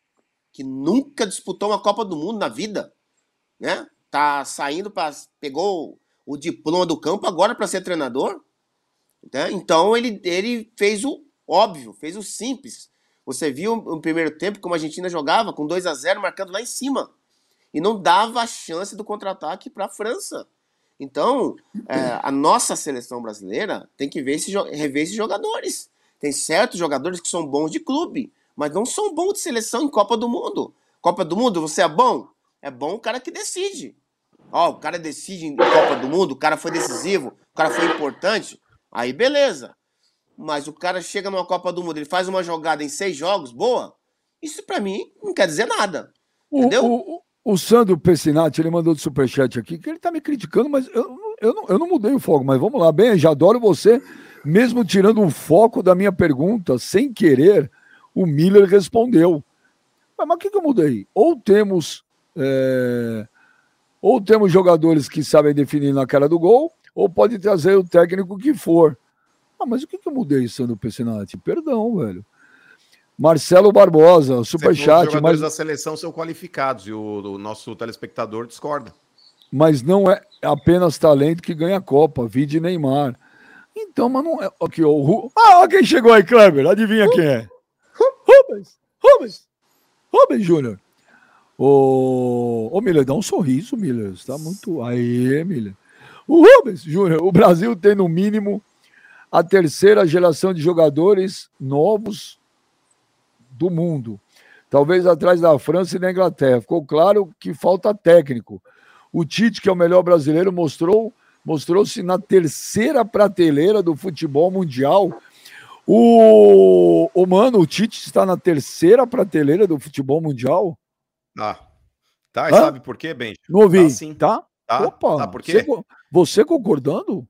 que nunca disputou uma Copa do Mundo na vida, né? Tá saindo para pegou o diploma do campo agora para ser treinador. Né? Então ele, ele fez o óbvio, fez o simples. Você viu no primeiro tempo como a Argentina jogava com 2 a 0 marcando lá em cima e não dava a chance do contra-ataque para a França. Então, é, a nossa seleção brasileira tem que ver esse, rever esses jogadores. Tem certos jogadores que são bons de clube, mas não são bons de seleção em Copa do Mundo. Copa do Mundo, você é bom? É bom o cara que decide. Ó, o cara decide em Copa do Mundo, o cara foi decisivo, o cara foi importante, aí beleza. Mas o cara chega numa Copa do Mundo, ele faz uma jogada em seis jogos, boa. Isso para mim não quer dizer nada. Entendeu? O, o Sandro Pessinati, ele mandou de superchat aqui, que ele tá me criticando, mas eu, eu, não, eu não mudei o foco, mas vamos lá. Bem, já adoro você, mesmo tirando o foco da minha pergunta, sem querer, o Miller respondeu. Mas, mas o que, que eu mudei? Ou temos. É, ou temos jogadores que sabem definir na cara do gol, ou pode trazer o técnico que for. Ah, mas o que, que eu mudei, Sandro Pessinati? Perdão, velho. Marcelo Barbosa, superchat. Os jogadores mas... da seleção são qualificados e o, o, nosso telespectador discorda. Mas não é apenas talento que ganha a Copa, vide Neymar. Então, mas não é. Aqui, o... Ah, quem chegou aí, Kleber? Adivinha quem é? Rubens! Rubens! Rubens Júnior! Ô, ô Miller, dá um sorriso, Miller. Está muito. Aí, Miller. O Rubens Júnior, o Brasil tem no mínimo a terceira geração de jogadores novos do mundo. Talvez atrás da França e da Inglaterra. Ficou claro que falta técnico. O Tite, que é o melhor brasileiro, mostrou mostrou-se na terceira prateleira do futebol mundial. O, o mano, o Tite está na terceira prateleira do futebol mundial? Ah, tá. E Hã? sabe por quê, Benji? Não ouvi. Tá, sim. tá? Tá? Opa, tá por quê? Você, você concordando?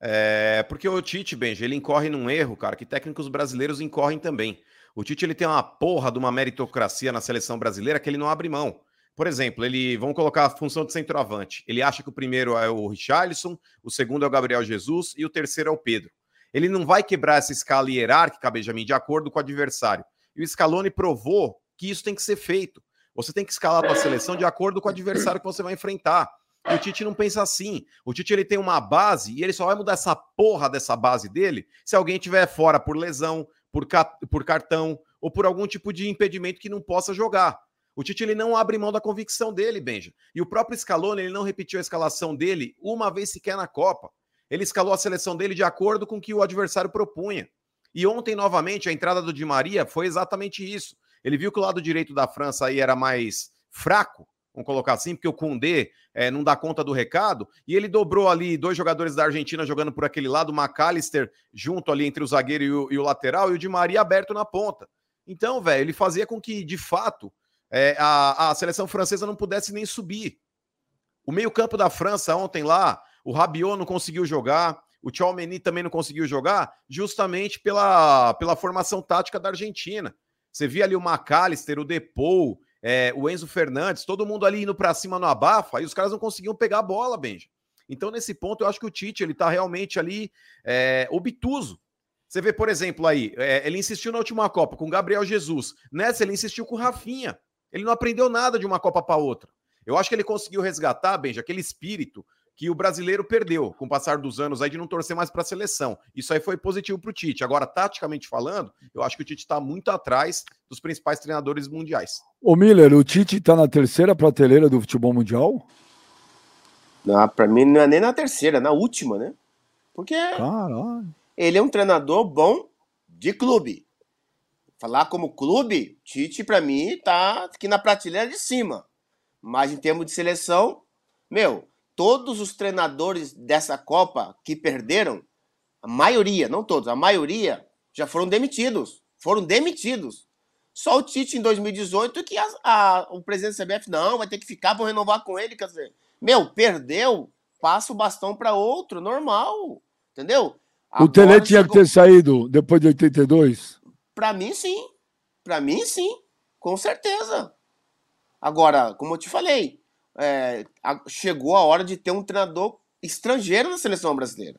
É, porque o Tite, Benji, ele incorre num erro, cara, que técnicos brasileiros incorrem também. O Tite ele tem uma porra de uma meritocracia na seleção brasileira que ele não abre mão. Por exemplo, ele vamos colocar a função de centroavante. Ele acha que o primeiro é o Richarlison, o segundo é o Gabriel Jesus e o terceiro é o Pedro. Ele não vai quebrar essa escala hierárquica, Benjamin, de acordo com o adversário. E o Scaloni provou que isso tem que ser feito. Você tem que escalar a seleção de acordo com o adversário que você vai enfrentar. O Tite não pensa assim. O Tite ele tem uma base e ele só vai mudar essa porra dessa base dele se alguém tiver fora por lesão, por, por cartão ou por algum tipo de impedimento que não possa jogar. O Tite ele não abre mão da convicção dele, Benja. E o próprio Scaloni ele não repetiu a escalação dele uma vez sequer na Copa. Ele escalou a seleção dele de acordo com o que o adversário propunha. E ontem, novamente, a entrada do Di Maria foi exatamente isso. Ele viu que o lado direito da França aí era mais fraco vamos colocar assim, porque o Kundê é, não dá conta do recado, e ele dobrou ali dois jogadores da Argentina jogando por aquele lado, o McAllister junto ali entre o zagueiro e o, e o lateral, e o Di Maria aberto na ponta. Então, velho, ele fazia com que, de fato, é, a, a seleção francesa não pudesse nem subir. O meio-campo da França ontem lá, o Rabiot não conseguiu jogar, o Tchouameni também não conseguiu jogar, justamente pela, pela formação tática da Argentina. Você via ali o McAllister, o Depou, é, o Enzo Fernandes, todo mundo ali indo para cima no abafa, e os caras não conseguiam pegar a bola, Benja. Então, nesse ponto, eu acho que o Tite ele tá realmente ali é, obtuso. Você vê, por exemplo, aí, é, ele insistiu na última Copa com Gabriel Jesus. Nessa, ele insistiu com o Rafinha. Ele não aprendeu nada de uma Copa para outra. Eu acho que ele conseguiu resgatar, Benja, aquele espírito que o brasileiro perdeu com o passar dos anos aí de não torcer mais para a seleção. Isso aí foi positivo para o Tite. Agora, taticamente falando, eu acho que o Tite está muito atrás dos principais treinadores mundiais. Ô Miller, o Tite está na terceira prateleira do futebol mundial? Não, para mim não é nem na terceira, é na última, né? Porque Caralho. ele é um treinador bom de clube. Falar como clube, Tite para mim tá aqui na prateleira de cima. Mas em termos de seleção, meu, todos os treinadores dessa Copa que perderam, a maioria, não todos, a maioria já foram demitidos. Foram demitidos. Só o Tite em 2018 que a, a, o presidente da CBF não, vai ter que ficar para renovar com ele. Quer dizer, meu, perdeu, passa o bastão para outro, normal. Entendeu? O Tele tinha que ter saído depois de 82? Para mim, sim. Para mim, sim. Com certeza. Agora, como eu te falei, é, chegou a hora de ter um treinador estrangeiro na seleção brasileira.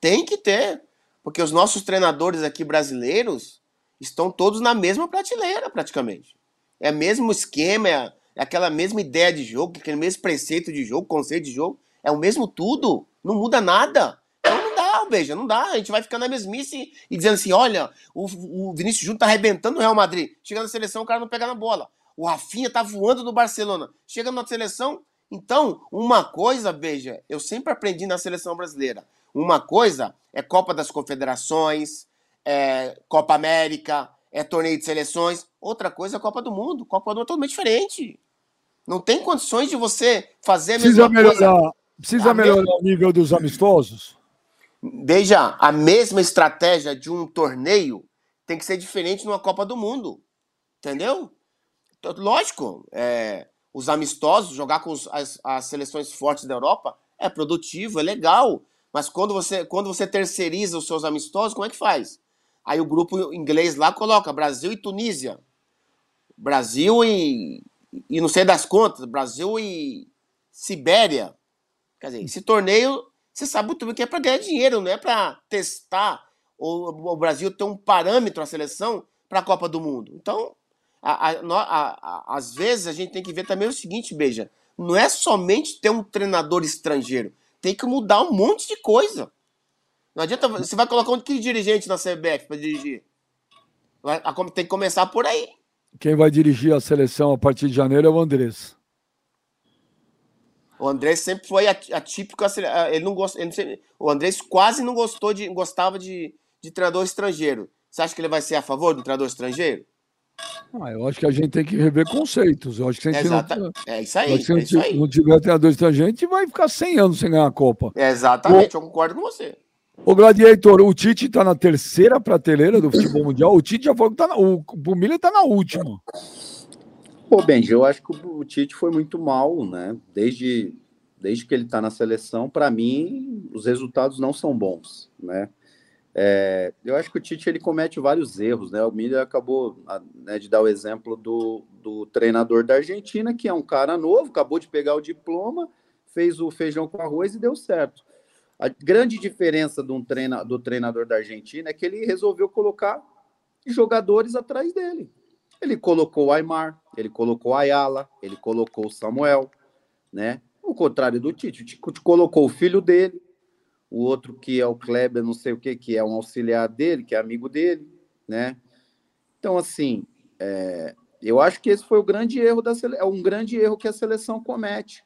Tem que ter. Porque os nossos treinadores aqui brasileiros estão todos na mesma prateleira, praticamente. É o mesmo esquema, é, é aquela mesma ideia de jogo, aquele mesmo preceito de jogo, conceito de jogo. É o mesmo tudo. Não muda nada. Então não dá, beija, não dá. A gente vai ficar na mesmice e dizendo assim: olha, o, o Vinícius Júnior tá arrebentando o Real Madrid. Chega na seleção, o cara não pega na bola. O Rafinha tá voando no Barcelona. Chega na seleção. Então, uma coisa, beija, eu sempre aprendi na seleção brasileira. Uma coisa é Copa das Confederações, é Copa América, é torneio de seleções. Outra coisa é Copa do Mundo. Copa do Mundo é totalmente diferente. Não tem condições de você fazer a precisa mesma melhorar, coisa. Precisa a melhorar mesma... o nível dos amistosos? Veja, a mesma estratégia de um torneio tem que ser diferente numa Copa do Mundo. Entendeu? Lógico, é, os amistosos, jogar com os, as, as seleções fortes da Europa é produtivo, é legal. Mas quando você, quando você terceiriza os seus amistosos, como é que faz? Aí o grupo inglês lá coloca Brasil e Tunísia. Brasil e, e não sei das contas, Brasil e Sibéria. Quer dizer, esse torneio, você sabe muito bem que é para ganhar dinheiro, não é para testar o, o Brasil ter um parâmetro, a seleção, para a Copa do Mundo. Então, a, a, a, às vezes a gente tem que ver também o seguinte, beija, não é somente ter um treinador estrangeiro, tem que mudar um monte de coisa. Não adianta. Você vai colocar um que dirigente na CBF para dirigir? Vai, tem que começar por aí. Quem vai dirigir a seleção a partir de janeiro é o Andrés. O Andrés sempre foi atípico. Ele não gosta, ele o Andrés quase não gostou de, gostava de, de treinador estrangeiro. Você acha que ele vai ser a favor do treinador estrangeiro? Ah, eu acho que a gente tem que rever conceitos. Eu acho que se a gente Exata... não, é isso aí. Se é não tiver treinador estrangeiro, a gente vai ficar 100 anos sem ganhar a Copa. exatamente, o... eu concordo com você. O Gladiator, o Tite está na terceira prateleira do futebol mundial. O Tite já falou que tá na, o, Miller está na última. Pô, Benji, eu acho que o Tite foi muito mal, né? Desde, desde que ele está na seleção, para mim, os resultados não são bons, né? É, eu acho que o Tite ele comete vários erros, né? O Miller acabou né, de dar o exemplo do, do treinador da Argentina, que é um cara novo, acabou de pegar o diploma, fez o feijão com arroz e deu certo. A grande diferença de um treina, do treinador da Argentina é que ele resolveu colocar jogadores atrás dele. Ele colocou o Aymar, ele colocou Ayala, ele colocou o Samuel, né? O contrário do Tite, o Tite colocou o filho dele, o outro que é o Kleber, não sei o que, que é um auxiliar dele, que é amigo dele, né? Então, assim, é, eu acho que esse foi o grande erro da é um grande erro que a seleção comete.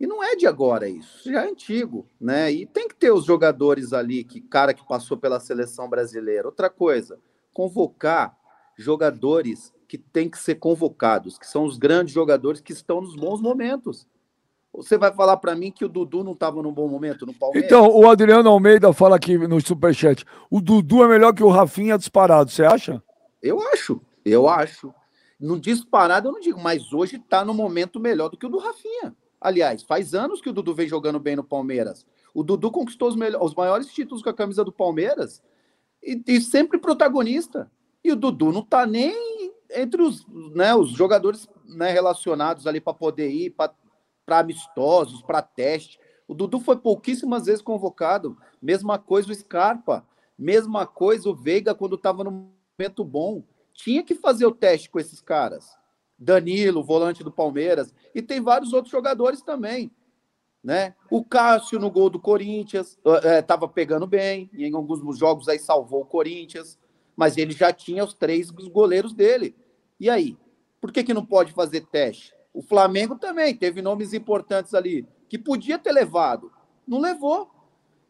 E não é de agora isso, já é antigo, né? E tem que ter os jogadores ali, que cara que passou pela seleção brasileira. Outra coisa, convocar jogadores que têm que ser convocados, que são os grandes jogadores que estão nos bons momentos. Você vai falar para mim que o Dudu não estava num bom momento no Palmeiras? Então, o Adriano Almeida fala aqui no Superchat: o Dudu é melhor que o Rafinha disparado, você acha? Eu acho, eu acho. No disparado eu não digo, mas hoje está no momento melhor do que o do Rafinha. Aliás, faz anos que o Dudu vem jogando bem no Palmeiras. O Dudu conquistou os, os maiores títulos com a camisa do Palmeiras e, e sempre protagonista. E o Dudu não está nem entre os, né, os jogadores né, relacionados ali para poder ir para para amistosos, para teste. O Dudu foi pouquíssimas vezes convocado. Mesma coisa o Scarpa. Mesma coisa o Veiga quando estava no momento bom. Tinha que fazer o teste com esses caras. Danilo, volante do Palmeiras. E tem vários outros jogadores também. Né? O Cássio no gol do Corinthians estava é, pegando bem, em alguns jogos aí salvou o Corinthians, mas ele já tinha os três goleiros dele. E aí? Por que, que não pode fazer teste? O Flamengo também teve nomes importantes ali que podia ter levado, não levou.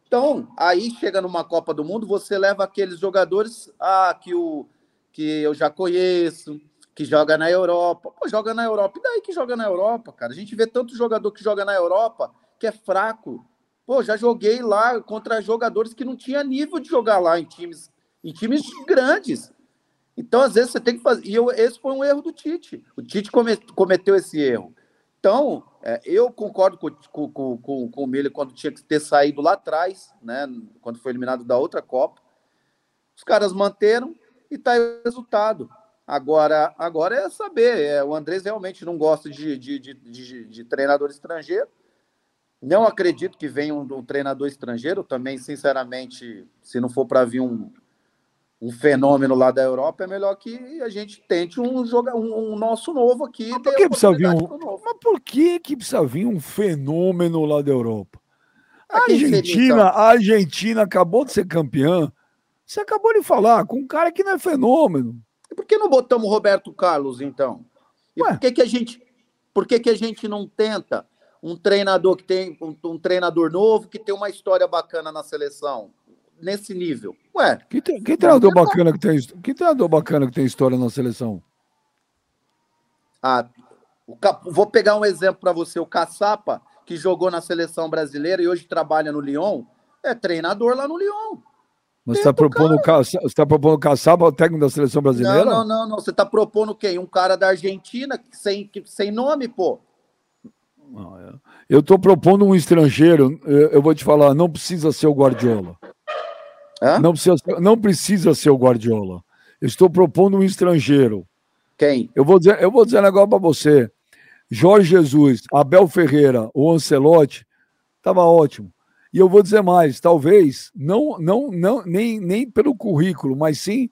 Então, aí chega numa Copa do Mundo, você leva aqueles jogadores ah, que, o, que eu já conheço, que joga na Europa. Pô, joga na Europa. E daí que joga na Europa, cara? A gente vê tanto jogador que joga na Europa que é fraco. Pô, já joguei lá contra jogadores que não tinha nível de jogar lá em times, em times grandes. Então, às vezes, você tem que fazer. E eu, esse foi um erro do Tite. O Tite cometeu esse erro. Então, é, eu concordo com, com, com, com o Miller quando tinha que ter saído lá atrás, né? Quando foi eliminado da outra Copa. Os caras manteram e tá aí o resultado. Agora, agora é saber. É, o Andrés realmente não gosta de, de, de, de, de treinador estrangeiro. Não acredito que venha um, um, treinador estrangeiro. Também, sinceramente, se não for para vir um, um fenômeno lá da Europa, é melhor que a gente tente um, joga, um, um nosso novo aqui. Mas por que precisa vir um, mas por que, que precisa vir um fenômeno lá da Europa? A Argentina, seria, então? a Argentina acabou de ser campeã. Você acabou de falar com um cara que não é fenômeno. E por que não botamos o Roberto Carlos, então? E Ué? por que, que a gente por que, que a gente não tenta um treinador que tem um, um, treinador novo que tem uma história bacana na seleção nesse nível? Ué, que, que treinador bacana que tem que treinador bacana que tem história na seleção? Ah, o, vou pegar um exemplo para você, o Caçapa, que jogou na seleção brasileira e hoje trabalha no Lyon, é treinador lá no Lyon. Mas você está propondo, você tá propondo Caçapa, o técnico da seleção brasileira? Não, não, não, não. Você está propondo quem? Um cara da Argentina sem, sem nome, pô. É. Eu estou propondo um estrangeiro, eu vou te falar, não precisa ser o Guardiola. Não, precisa, não precisa ser o Guardiola. Eu estou propondo um estrangeiro. Quem? Eu vou dizer, eu vou dizer um negócio para você. Jorge Jesus, Abel Ferreira ou Ancelotti, estava ótimo. E eu vou dizer mais, talvez, não, não, não, nem, nem pelo currículo, mas sim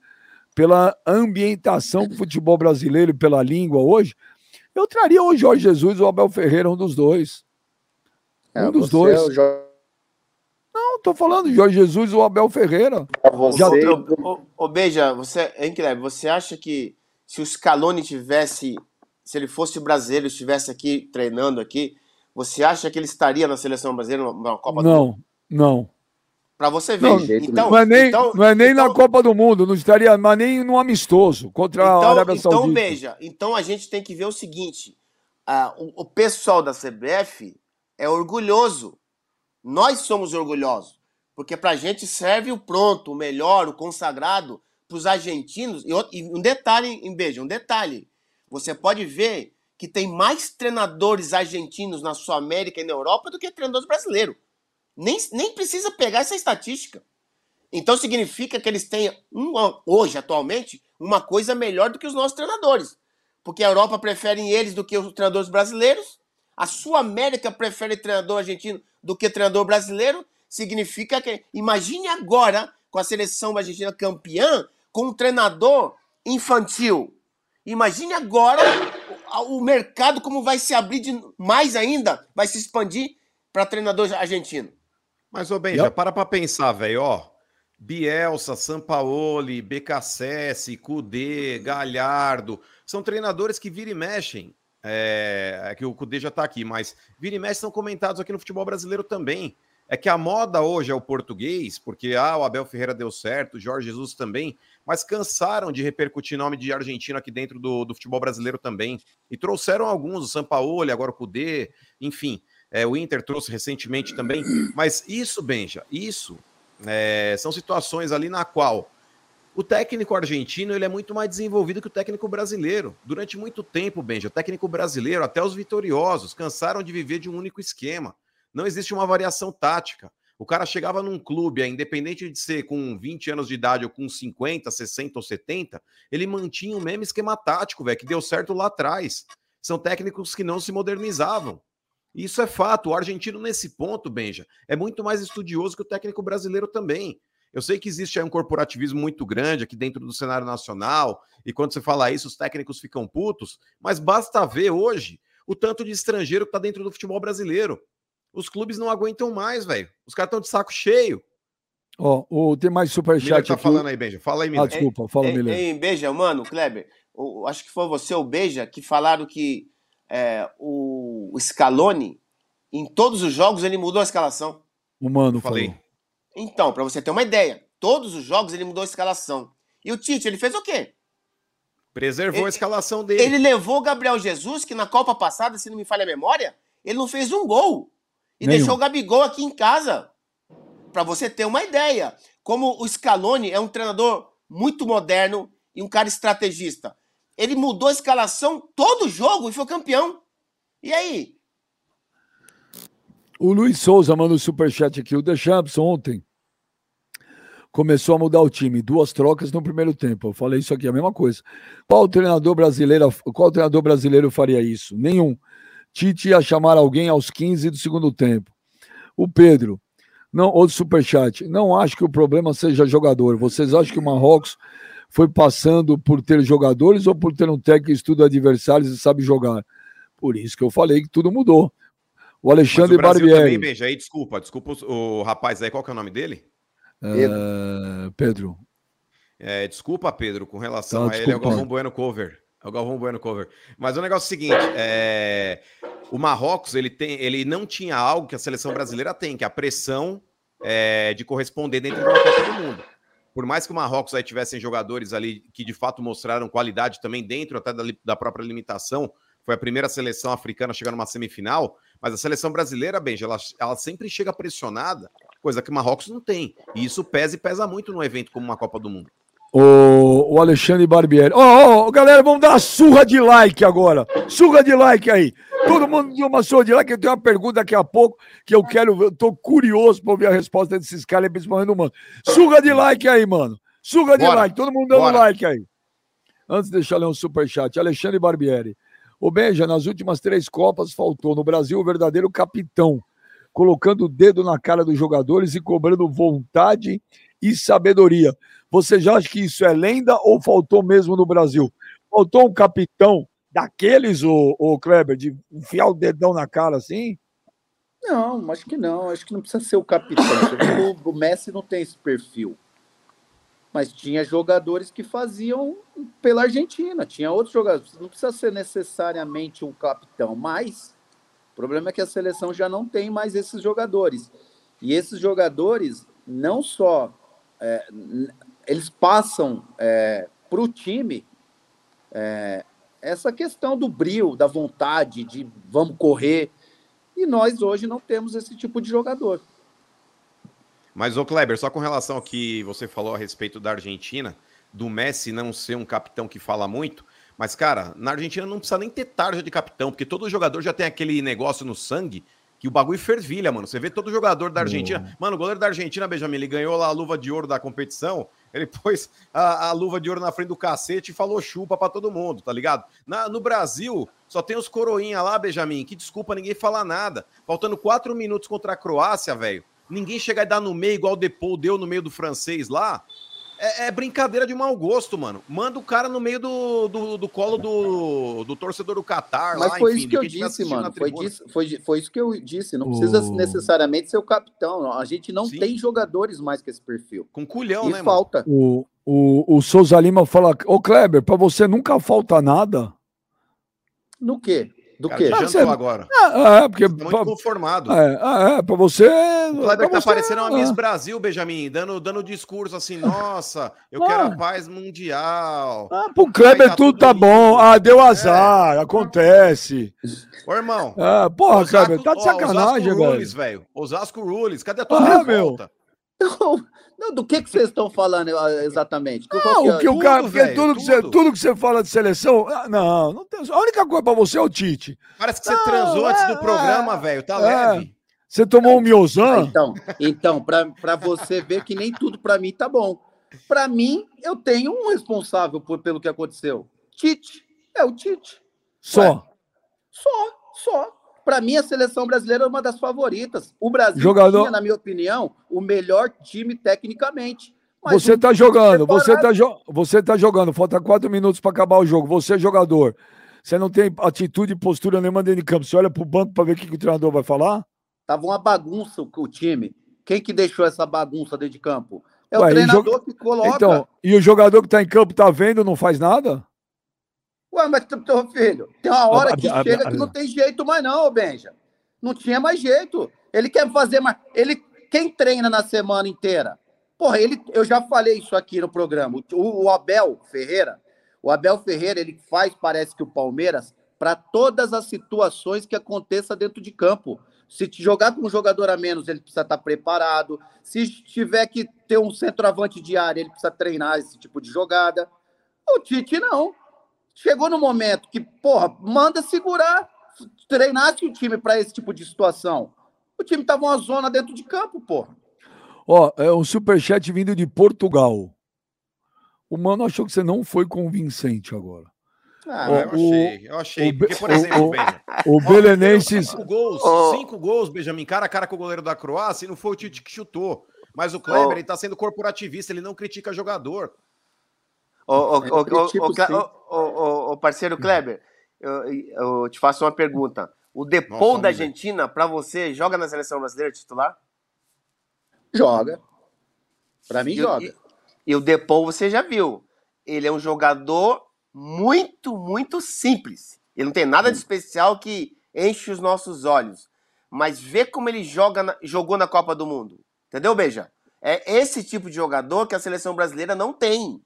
pela ambientação do futebol brasileiro e pela língua hoje, eu traria o Jorge Jesus ou o Abel Ferreira, um dos dois. É, um dos dois. É Jorge... Não, tô falando Jorge Jesus ou Abel Ferreira. Você... Já... Ô, ô, Beija, você, hein, Kleber, você acha que se o Scaloni tivesse, se ele fosse brasileiro, estivesse aqui treinando aqui, você acha que ele estaria na seleção brasileira na Copa não, do Mundo? Não, não. Para você ver. Não, então, não é nem, então, não é nem então, na Copa do Mundo, não estaria mas nem no amistoso contra então, a Arábia então, Saudita. Então, veja, então a gente tem que ver o seguinte: uh, o, o pessoal da CBF é orgulhoso. Nós somos orgulhosos. Porque para a gente serve o pronto, o melhor, o consagrado para os argentinos. E, um detalhe, em beijo, um detalhe. Você pode ver que tem mais treinadores argentinos na Sul América e na Europa do que treinadores brasileiros. Nem, nem precisa pegar essa estatística. Então significa que eles têm, hoje, atualmente, uma coisa melhor do que os nossos treinadores. Porque a Europa prefere eles do que os treinadores brasileiros. A Sul América prefere treinador argentino do que treinador brasileiro. Significa que. Imagine agora, com a seleção argentina campeã, com um treinador infantil. Imagine agora o, mercado como vai se abrir de, mais ainda, vai se expandir para treinador argentino. Mas, ô Benja, yep. para pra pensar, velho, ó. Bielsa, Sampaoli, BKSS, Cudê, Galhardo, são treinadores que viram e mexem. É, é que o Cudê já tá aqui, mas vira e mexe são comentados aqui no futebol brasileiro também. É que a moda hoje é o português, porque ah, o Abel Ferreira deu certo, o Jorge Jesus também, mas cansaram de repercutir nome de argentino aqui dentro do, do futebol brasileiro também. E trouxeram alguns, o Sampaoli, agora o Cudê, enfim. É, o Inter trouxe recentemente também. Mas isso, Benja, isso é, são situações ali na qual o técnico argentino ele é muito mais desenvolvido que o técnico brasileiro. Durante muito tempo, Benja, o técnico brasileiro, até os vitoriosos, cansaram de viver de um único esquema. Não existe uma variação tática. O cara chegava num clube, independente de ser com 20 anos de idade ou com 50, 60 ou 70, ele mantinha o mesmo esquema tático, velho, que deu certo lá atrás. São técnicos que não se modernizavam. Isso é fato. O argentino, nesse ponto, Benja, é muito mais estudioso que o técnico brasileiro também. Eu sei que existe aí um corporativismo muito grande aqui dentro do cenário nacional, e quando você fala isso, os técnicos ficam putos, mas basta ver hoje o tanto de estrangeiro que está dentro do futebol brasileiro. Os clubes não aguentam mais, velho. Os caras estão de saco cheio. Ó, oh, tem mais superchat tá aqui. falando aí, Beija. Fala aí, Miller. Ah, desculpa, fala, Miller. Ei, Beija, mano, Kleber, acho que foi você, o Beija, que falaram que é, o, o Scaloni, em todos os jogos, ele mudou a escalação. O Mano Falei. Falou. Então, para você ter uma ideia, todos os jogos ele mudou a escalação. E o Tite, ele fez o quê? Preservou ele, a escalação dele. Ele levou o Gabriel Jesus, que na Copa passada, se não me falha a memória, ele não fez um gol. E Nenhum. deixou o Gabigol aqui em casa. Para você ter uma ideia. Como o Scaloni é um treinador muito moderno e um cara estrategista. Ele mudou a escalação todo jogo e foi campeão. E aí? O Luiz Souza manda um superchat aqui. O Deschamps ontem começou a mudar o time. Duas trocas no primeiro tempo. Eu falei isso aqui, a mesma coisa. Qual treinador brasileiro, qual treinador brasileiro faria isso? Nenhum. Tite ia chamar alguém aos 15 do segundo tempo. O Pedro, não, outro superchat. Não acho que o problema seja jogador. Vocês acham que o Marrocos foi passando por ter jogadores ou por ter um técnico que estuda adversários e sabe jogar? Por isso que eu falei que tudo mudou. O Alexandre Mas o Barbieri. Também, beija aí, desculpa, desculpa o, o, rapaz aí, qual que é o nome dele? Pedro. Uh, Pedro. É, desculpa, Pedro, com relação tá, a ele, é o Galvão Bueno Cover. É o Galvão Bueno Cover. Mas o negócio é o seguinte: é... o Marrocos ele, tem, ele não tinha algo que a seleção brasileira tem, que é a pressão é, de corresponder dentro de uma Copa do Mundo. Por mais que o Marrocos aí tivessem jogadores ali que de fato mostraram qualidade também dentro até da, da própria limitação, foi a primeira seleção africana a chegar numa semifinal, mas a seleção brasileira, Benja, ela, ela sempre chega pressionada, coisa que o Marrocos não tem. E isso pesa e pesa muito num evento como uma Copa do Mundo. O, o Alexandre Barbieri. Ó, oh, oh, galera, vamos dar uma surra de like agora. Surra de like aí. Todo mundo deu uma surra de like. Eu tenho uma pergunta daqui a pouco que eu quero. Eu tô curioso para ouvir a resposta desses caras, principalmente do mano. Surra de like aí, mano. Surra de Bora. like. Todo mundo dando Bora. like aí. Antes de deixar ler um superchat. Alexandre Barbieri. O Benja, nas últimas três Copas, faltou no Brasil o verdadeiro capitão, colocando o dedo na cara dos jogadores e cobrando vontade e sabedoria. Você já acha que isso é lenda ou faltou mesmo no Brasil? Faltou um capitão daqueles, o, o Kleber, de enfiar o dedão na cara assim? Não, acho que não. Acho que não precisa ser o capitão. o Messi não tem esse perfil. Mas tinha jogadores que faziam pela Argentina. Tinha outros jogadores. Não precisa ser necessariamente um capitão, mas o problema é que a seleção já não tem mais esses jogadores. E esses jogadores não só é, eles passam é, para o time é, essa questão do brilho, da vontade, de vamos correr. E nós hoje não temos esse tipo de jogador. Mas, ô Kleber, só com relação ao que você falou a respeito da Argentina, do Messi não ser um capitão que fala muito, mas, cara, na Argentina não precisa nem ter tarja de capitão, porque todo jogador já tem aquele negócio no sangue que o bagulho fervilha, mano. Você vê todo jogador da Argentina. Mano, o goleiro da Argentina, Benjamin, ele ganhou lá a luva de ouro da competição. Ele (laughs) pôs a, a luva de ouro na frente do cacete e falou chupa para todo mundo, tá ligado? Na, no Brasil, só tem os coroinha lá, Benjamin, que desculpa ninguém falar nada. Faltando quatro minutos contra a Croácia, velho. Ninguém chega a dar no meio igual o Depou deu no meio do francês lá. É, é, brincadeira de mau gosto, mano. Manda o cara no meio do, do, do colo do, do torcedor do Qatar. Mas lá, foi enfim, isso que eu disse, mano. Foi, disso, foi, foi isso que eu disse. Não precisa necessariamente ser o capitão. A gente não Sim. tem jogadores mais que esse perfil. Com culhão, e né, falta. O, o, o Souza Lima fala: Ô Kleber, pra você nunca falta nada? No quê? Do quê? Ah, você... agora. É, é porque. Tá muito pra... conformado. É, é, pra você. O Kleber tá você... parecendo uma Miss Brasil, Benjamin, dando, dando discurso assim: nossa, eu ah. quero a paz mundial. Ah, pro Kleber tá tudo tá bom. Ah, deu azar, é. acontece. Ô, irmão. Ah, porra, Osasco, Kleber, tá de sacanagem, Osasco Rules, velho. Osasco Rules, cadê a tua ah, revolta? Meu. Não, do que, que vocês estão falando ah, exatamente? Não, que, o que o cara, porque tudo, que você, tudo que você fala de seleção, ah, não, não tem, a única coisa para você é o Tite. Parece que você não, transou é, antes do é, programa, é, velho, tá é. leve. Você tomou um miozan? Então, então para você ver que nem tudo para mim tá bom. Para mim, eu tenho um responsável por, pelo que aconteceu. Tite. É o Tite. Só. Ué, só, só. Para mim, a seleção brasileira é uma das favoritas. O Brasil Jogador... tinha, na minha opinião, o melhor time tecnicamente. Você está jogando, você está jo você tá jogando, falta quatro minutos para acabar o jogo. Você é jogador. Você não tem atitude e postura nenhuma dentro de campo. Você olha para o banco para ver o que, que o treinador vai falar? Tava uma bagunça o time. Quem que deixou essa bagunça dentro de campo? É Ué, o treinador que coloca. Então, e o jogador que está em campo está vendo, não faz nada? Ué, mas teu filho, tem uma hora que chega que não tem jeito mais, não, Benja. Não tinha mais jeito. Ele quer fazer mais. Ele, quem treina na semana inteira? Porra, ele, eu já falei isso aqui no programa. O, o Abel Ferreira, O Abel Ferreira, ele faz, parece que o Palmeiras, para todas as situações que aconteça dentro de campo. Se te jogar com um jogador a menos, ele precisa estar preparado. Se tiver que ter um centroavante de área, ele precisa treinar esse tipo de jogada. O Tite não. Chegou no momento que, porra, manda segurar, treinasse o time para esse tipo de situação. O time tava uma zona dentro de campo, porra. Ó, é um superchat vindo de Portugal. O mano achou que você não foi convincente agora. Ah, eu achei, eu achei. Porque, por exemplo, veja. O Belenenses. Cinco gols, oh. cinco gols, Benjamin, cara a cara com o goleiro da Croácia, e não foi o Tite que chutou. Mas o Kleber, oh. ele tá sendo corporativista, ele não critica jogador. Ô, parceiro Kleber, eu, eu, te faço uma pergunta. O Depou da Argentina, para você, joga na seleção brasileira titular? Joga. Para mim, e, joga. E, e o Depou você já viu. Ele é um jogador muito, muito simples. Ele não tem nada de especial que enche os nossos olhos. Mas vê como ele joga na, jogou na Copa do Mundo. Entendeu, Beija? É esse tipo de jogador que a seleção brasileira não tem.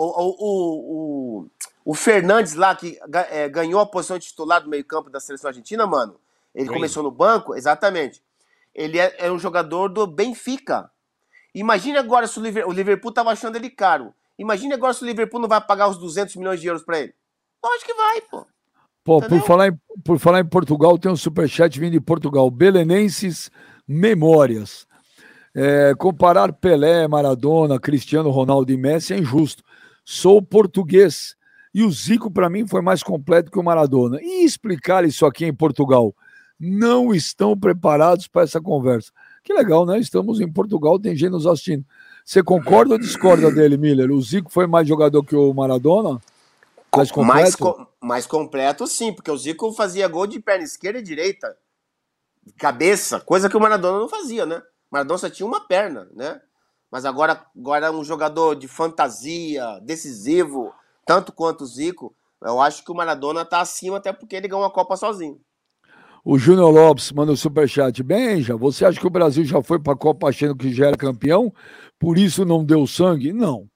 O, o, o, o, Fernandes lá, que é, ganhou a posição de titular do meio-campo da seleção argentina, mano. Ele Sim. começou no banco, exatamente. Ele é, é, um jogador do Benfica. Imagine agora se o Liverpool, o Liverpool tava achando ele caro. Imagine agora se o Liverpool não vai pagar os 200 milhões de euros para ele. Lógico que vai, pô. Pô, por falar, em, por falar em Portugal, tem um superchat vindo de Portugal. Belenenses Memórias. É, comparar Pelé, Maradona, Cristiano Ronaldo e Messi é injusto. Sou português e o Zico, para mim, foi mais completo que o Maradona. E explicar isso aqui em Portugal? Não estão preparados para essa conversa. Que legal, né? Estamos em Portugal, tem gente nos assistindo. Você concorda ou discorda dele, Miller? O Zico foi mais jogador que o Maradona? Mais completo? Mais, mais completo, sim, porque o Zico fazia gol de perna esquerda e direita. Cabeça, coisa que o Maradona não fazia, né? O Maradona só tinha uma perna, né? Mas agora, agora é um jogador de fantasia, decisivo, tanto quanto o Zico. Eu acho que o Maradona tá acima, até porque ele ganhou uma Copa sozinho. O Júnior Lopes manda o um superchat. Benja, você acha que o Brasil já foi para a Copa achando que já era campeão? por isso não deu sangue? Não,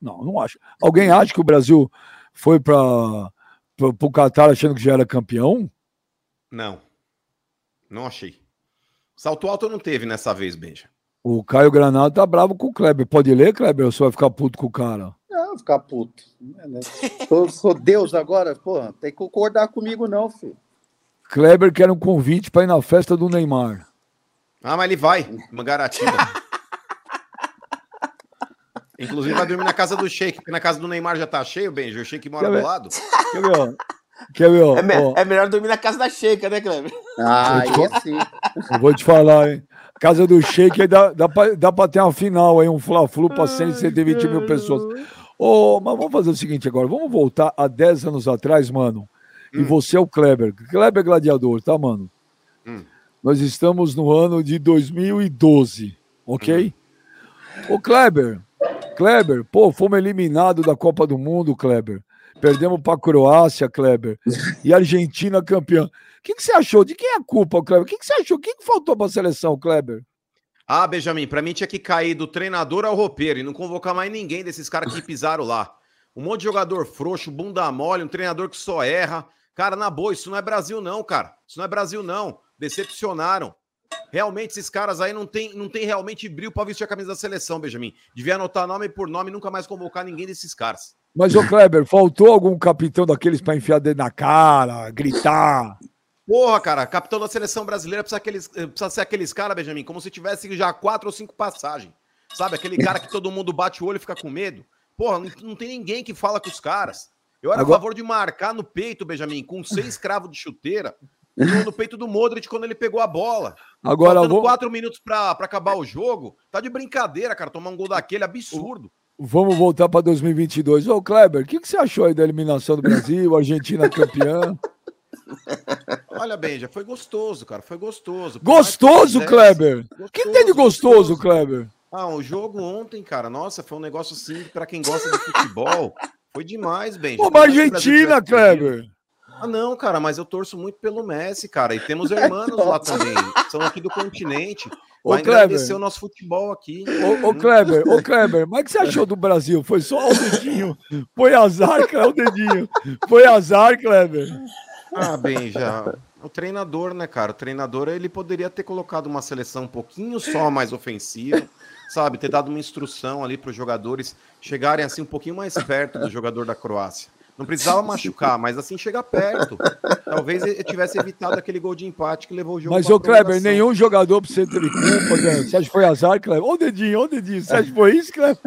não, não acho. Alguém acha que o Brasil foi para o Qatar achando que já era campeão? Não, não achei. Salto alto não teve nessa vez, Benja. O Caio Granado tá bravo com o Kleber. Pode ler, Kleber? Ou você vai ficar puto com o cara? Não, ficar puto. sou, sou Deus agora, porra. Tem que concordar comigo, não, filho. Kleber quer um convite para ir na festa do Neymar. Ah, mas ele vai, Mangaratiba. Inclusive vai dormir na casa do Sheik, porque na casa do Neymar já tá cheio, Benji. O Sheik mora do lado. Quer ver? Quer ver? É, me é, melhor dormir na casa da Sheik, né, Cleber? Ah, aí sim. Eu vou te falar, hein? Casa do Sheik aí dá, dá, pra, dá pra ter uma final aí, um Fla-Flu pra 120 mil pessoas. Ô, oh, mas vamos fazer o seguinte agora. Vamos voltar a 10 anos atrás, mano. Hum. E você é o Kleber. Kleber é gladiador, tá, mano? Hum. Nós estamos no ano de 2012, ok? Hum. Ô, Kleber, Kleber, pô, fomos eliminados da Copa do Mundo, Kleber. Perdemos para a Croácia, Kleber. E a Argentina campeã. O que, que, você achou? De quem é a culpa, Kleber? O que, que, você achou? O que, que faltou para a seleção, Kleber? Ah, Benjamin, para mim tinha que cair do treinador ao roupeiro e não convocar mais ninguém desses caras que pisaram lá. Um monte de jogador frouxo, bunda mole, um treinador que só erra. Cara, na boa, isso não é Brasil, não, cara. Isso não é Brasil, não. Decepcionaram. Realmente, esses caras aí não tem, não tem realmente brilho para vestir a camisa da seleção, Benjamin. Devia anotar nome por nome e nunca mais convocar ninguém desses caras. Mas, ô Kleber, faltou algum capitão daqueles para enfiar dedo na cara, gritar? Porra, cara, capitão da seleção brasileira precisa, aqueles, precisa ser aqueles caras, Benjamin, como se tivesse já quatro ou cinco passagens. Sabe? Aquele cara que todo mundo bate o olho e fica com medo. Porra, não, não tem ninguém que fala com os caras. Eu era Agora... a favor de marcar no peito, Benjamin, com seis cravos de chuteira, no peito do Modric quando ele pegou a bola. Agora Faltando vou... quatro minutos para acabar o jogo. Tá de brincadeira, cara. Tomar um gol daquele absurdo. Vamos voltar para 2022. Ô, Kleber, o que, que você achou aí da eliminação do Brasil, Argentina campeã? (laughs) Olha bem, já foi gostoso, cara. Foi gostoso. Gostoso, Kleber? O que tem de gostoso, gostoso, Kleber? Ah, o jogo ontem, cara. Nossa, foi um negócio assim para quem gosta de futebol. Foi demais, bem. Pô, Argentina, Kleber. Ah, não, cara, mas eu torço muito pelo Messi, cara. E temos irmãos lá também. São aqui do continente. Vai engrandecer o nosso futebol aqui. Ô, ô Kleber, ô Kleber, mas o que você achou do Brasil? Foi só o dedinho. Foi azar, Kleber, o dedinho. Foi azar, Kleber. Ah, bem, já. O treinador, né, cara? O treinador, ele poderia ter colocado uma seleção um pouquinho só mais ofensiva, sabe? Ter dado uma instrução ali para os jogadores chegarem assim um pouquinho mais perto do jogador da Croácia. Não precisava (laughs) machucar, mas assim chegar perto. Talvez ele tivesse evitado aquele gol de empate que levou o jogo. Mas, ô Kleber, nenhum jogador precisa ter culpa, né? Você acha que foi azar, Kleber? Ô dedinho, ô dedinho. Você acha que foi isso, Kleber?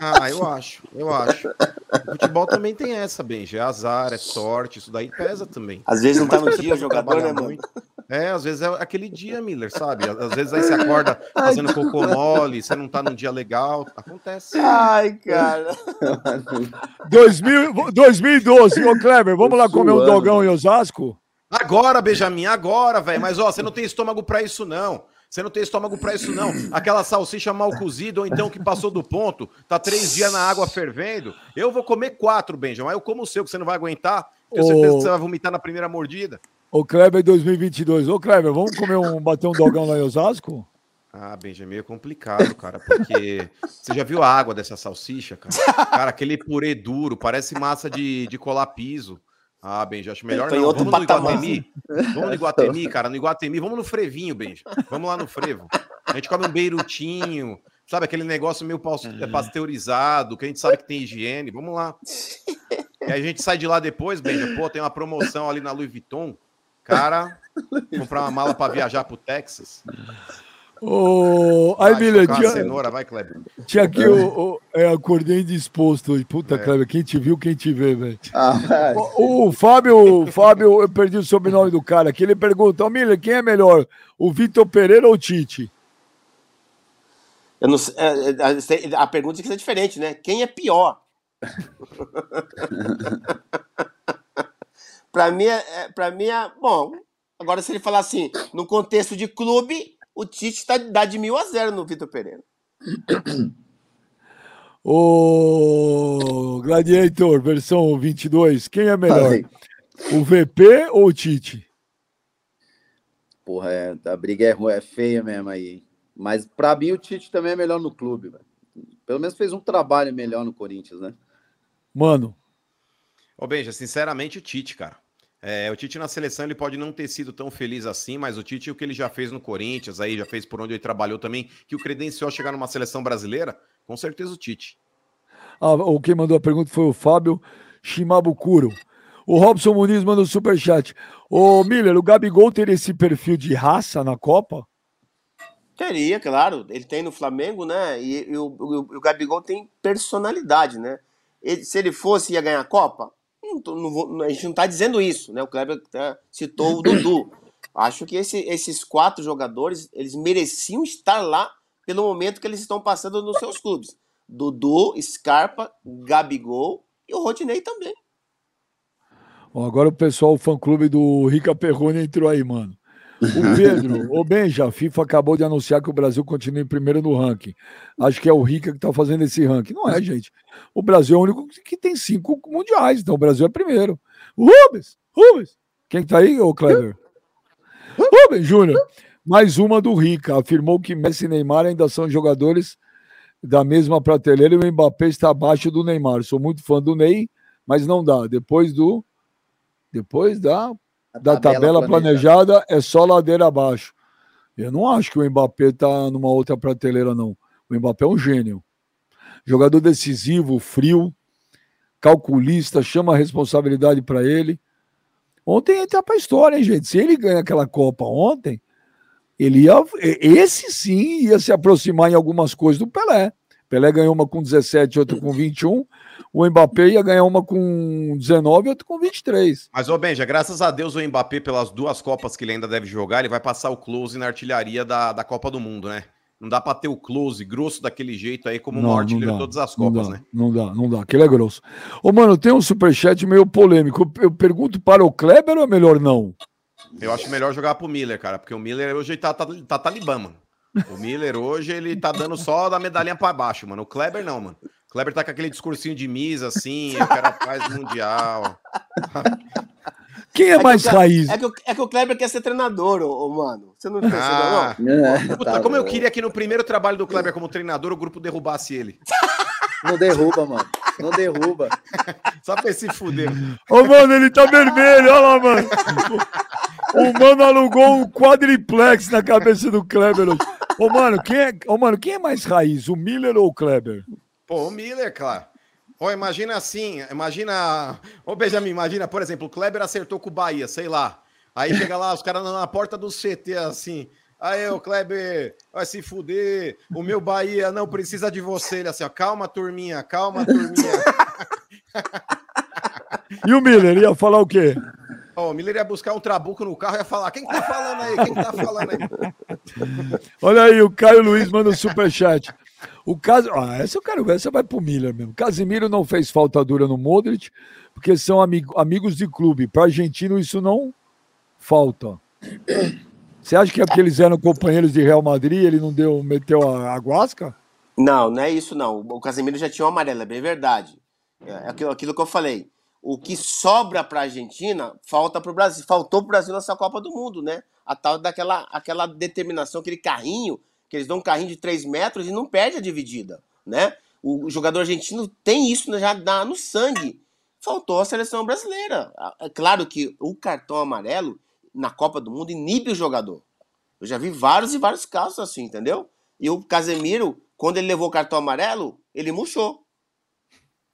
Ah, eu acho, eu acho. O futebol também tem essa, Benji. É azar, é sorte, isso daí pesa também. Às vezes não tá no dia o jogador, né, muito. É, às vezes é aquele dia, Miller, sabe? Às vezes aí você acorda (laughs) fazendo cocô mole, você não tá num dia legal. Acontece. Ai, cara. 2000, 2012, ô Kleber, vamos lá comer um dogão em Osasco? Agora, Benjamin, agora, velho. Mas, ó, você não tem estômago para isso, não. Você não tem estômago para isso, não. Aquela salsicha mal cozida, ou então que passou do ponto, tá três dias na água fervendo. Eu vou comer quatro, Benjamin. Eu como o seu, que você não vai aguentar. Tenho certeza que você vai vomitar na primeira mordida. Ô, Kleber 2022. Ô, Kleber, vamos comer um, bater um dogão lá em Osasco? Ah, Benjamin, é complicado, cara, porque (laughs) você já viu a água dessa salsicha, cara? Cara, aquele purê duro, parece massa de, de colar piso. Ah, Benja, acho melhor não. Vamos no Iguatemi? Vamos no Iguatemi, (laughs) cara, no Iguatemi. Vamos no Frevinho, Benja. Vamos lá no Frevo. A gente come um beirutinho, sabe? Aquele negócio meio pasteurizado, que a gente sabe que tem higiene. Vamos lá. (laughs) E aí a gente sai de lá depois, Benja. Pô, tem uma promoção ali na Louis Vuitton. Cara, comprar uma mala para viajar pro Texas. Oh, aí, Miller, tinha, cenoura, vai, Kleber. Tinha aqui o, o é, acordei indisposto hoje. Puta, é. Kleber, quem te viu, quem te vê, velho. Ah, o, o, Fábio, Fábio, eu perdi o sobrenome do cara aqui. Ele pergunta: oh, Miller, quem é melhor, o Vitor Pereira ou o Tite? Eu não, é, é, a pergunta é diferente, né? Quem é pior? (laughs) para mim, é, para mim é, bom. Agora, se ele falar assim, no contexto de clube, o Tite tá, dá de mil a zero no Vitor Pereira. O Gladiator, versão 22, quem é melhor? O VP ou o Tite? Porra, é, a briga é, é feia mesmo aí. Mas para mim o Tite também é melhor no clube, velho. Pelo menos fez um trabalho melhor no Corinthians, né? Mano. Ô, Benja, sinceramente, o Tite, cara. É, o Tite na seleção ele pode não ter sido tão feliz assim, mas o Tite, o que ele já fez no Corinthians, aí já fez por onde ele trabalhou também, que o credenciou a chegar numa seleção brasileira, com certeza o Tite. Ah, o quem mandou a pergunta foi o Fábio Shimabukuro. O Robson Muniz mandou superchat. Ô, Miller, o Gabigol teria esse perfil de raça na Copa? Teria, claro. Ele tem no Flamengo, né? E, e o, o, o, Gabigol tem personalidade, né? Ele, se ele fosse, ia ganhar a Copa? Não, não, a gente não está dizendo isso, né? O Kleber citou o Dudu. Acho que esse, esses quatro jogadores eles mereciam estar lá pelo momento que eles estão passando nos seus clubes. Dudu, Scarpa, Gabigol e o Rodinei também. Bom, agora o pessoal, o fã-clube do Rica Perrone entrou aí, mano. O (laughs) Pedro, o Benja, a FIFA acabou de anunciar que o Brasil continua em primeiro no ranking. Acho que é o Rica que está fazendo esse ranking. Não é, gente. O Brasil é o único que tem cinco mundiais, então o Brasil é primeiro. O Rubens, Rubens. Quem está aí, ô Kleber? Rubens Júnior. Mais uma do Rica. Afirmou que Messi e Neymar ainda são jogadores da mesma prateleira e o Mbappé está abaixo do Neymar. Sou muito fã do Ney, mas não dá. Depois do. Depois da da tabela, tabela planejada. planejada é só ladeira abaixo. Eu não acho que o Mbappé está numa outra prateleira, não. O Mbappé é um gênio. Jogador decisivo, frio, calculista, chama a responsabilidade para ele. Ontem entra para a história, hein, gente? Se ele ganha aquela Copa ontem, ele ia. Esse sim ia se aproximar em algumas coisas do Pelé. Pelé ganhou uma com 17, outra com 21 o Mbappé ia ganhar uma com 19 e outra com 23. Mas, ô Benja, graças a Deus o Mbappé, pelas duas Copas que ele ainda deve jogar, ele vai passar o close na artilharia da, da Copa do Mundo, né? Não dá para ter o close grosso daquele jeito aí, como não, o artilheiro de todas as Copas, não dá, né? Não dá, não dá. Aquele é grosso. Ô, mano, tem um superchat meio polêmico. Eu pergunto para o Kleber ou é melhor não? Eu acho melhor jogar pro Miller, cara, porque o Miller hoje tá, tá, tá talibã, mano. O Miller hoje ele tá dando só da medalhinha para baixo, mano. O Kleber não, mano. Kleber tá com aquele discursinho de misa, assim, eu quero a paz mundial. (laughs) quem é, é mais que raiz? É que, o, é que o Kleber quer ser treinador, ô, ô mano. Você não pensou, ah, não? É, Puta, tá como bom. eu queria que no primeiro trabalho do Kleber como treinador o grupo derrubasse ele. Não derruba, mano. Não derruba. Só pra se fuder. Ô, mano, ele tá vermelho, olha lá, mano. O mano alugou um quadriplex na cabeça do Kleber. Ô, mano, quem é, ô, mano, quem é mais raiz, o Miller ou o Kleber? Pô, o Miller, claro. Ó, imagina assim, imagina. Ô, Benjamin, imagina, por exemplo, o Kleber acertou com o Bahia, sei lá. Aí chega lá, os caras na porta do CT assim. Aí, o Kleber, vai se fuder. O meu Bahia não precisa de você. Ele assim, ó, calma, turminha, calma, turminha. (laughs) e o Miller ia falar o quê? Oh, o Miller ia buscar um trabuco no carro e ia falar: quem que tá falando aí? Quem que tá falando aí? (laughs) Olha aí, o Caio Luiz manda um superchat. O caso. Ah, essa eu quero ver, essa vai pro Miller mesmo. Casimiro não fez falta dura no Modric, porque são amigo, amigos de clube. Para argentino, isso não falta. Você acha que é porque eles eram companheiros de Real Madrid, ele não deu, meteu a, a guasca? Não, não é isso não. O Casemiro já tinha o amarelo, é bem verdade. É aquilo, aquilo que eu falei. O que sobra para a Argentina falta para o Brasil. Faltou para o Brasil nessa Copa do Mundo, né? A tal daquela aquela determinação, aquele carrinho, que eles dão um carrinho de 3 metros e não perde a dividida, né? O jogador argentino tem isso já no sangue. Faltou a seleção brasileira. É claro que o cartão amarelo na Copa do Mundo inibe o jogador. Eu já vi vários e vários casos assim, entendeu? E o Casemiro, quando ele levou o cartão amarelo, ele murchou.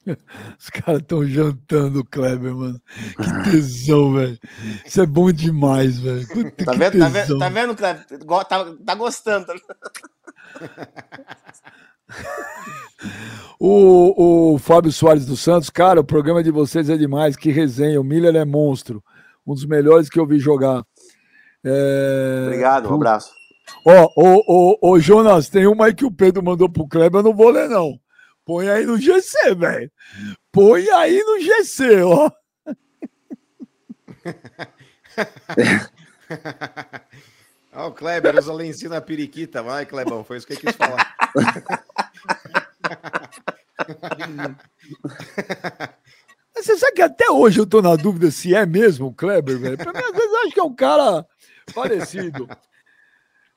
(laughs) Os caras estão jantando Kleber, mano. Que tesão, velho. Isso é bom demais, velho. Tá vendo, tá, vendo, tá vendo, Kleber? Tá, tá gostando. (laughs) o, o Fábio Soares dos Santos, cara, o programa de vocês é demais. Que resenha. O Miller é monstro um dos melhores que eu vi jogar. É... Obrigado, um abraço. Ó, ô, ô, ô, Jonas, tem uma aí que o Pedro mandou pro Kleber, eu não vou ler, não. Põe aí no GC, velho. Põe aí no GC, ó. (laughs) Ó, o Kleber usa lencinho na periquita. Vai, Klebão, foi isso que eu quis falar. (laughs) Você sabe que até hoje eu tô na dúvida se é mesmo o Kleber, velho. Pra mim, às vezes, eu acho que é um cara parecido.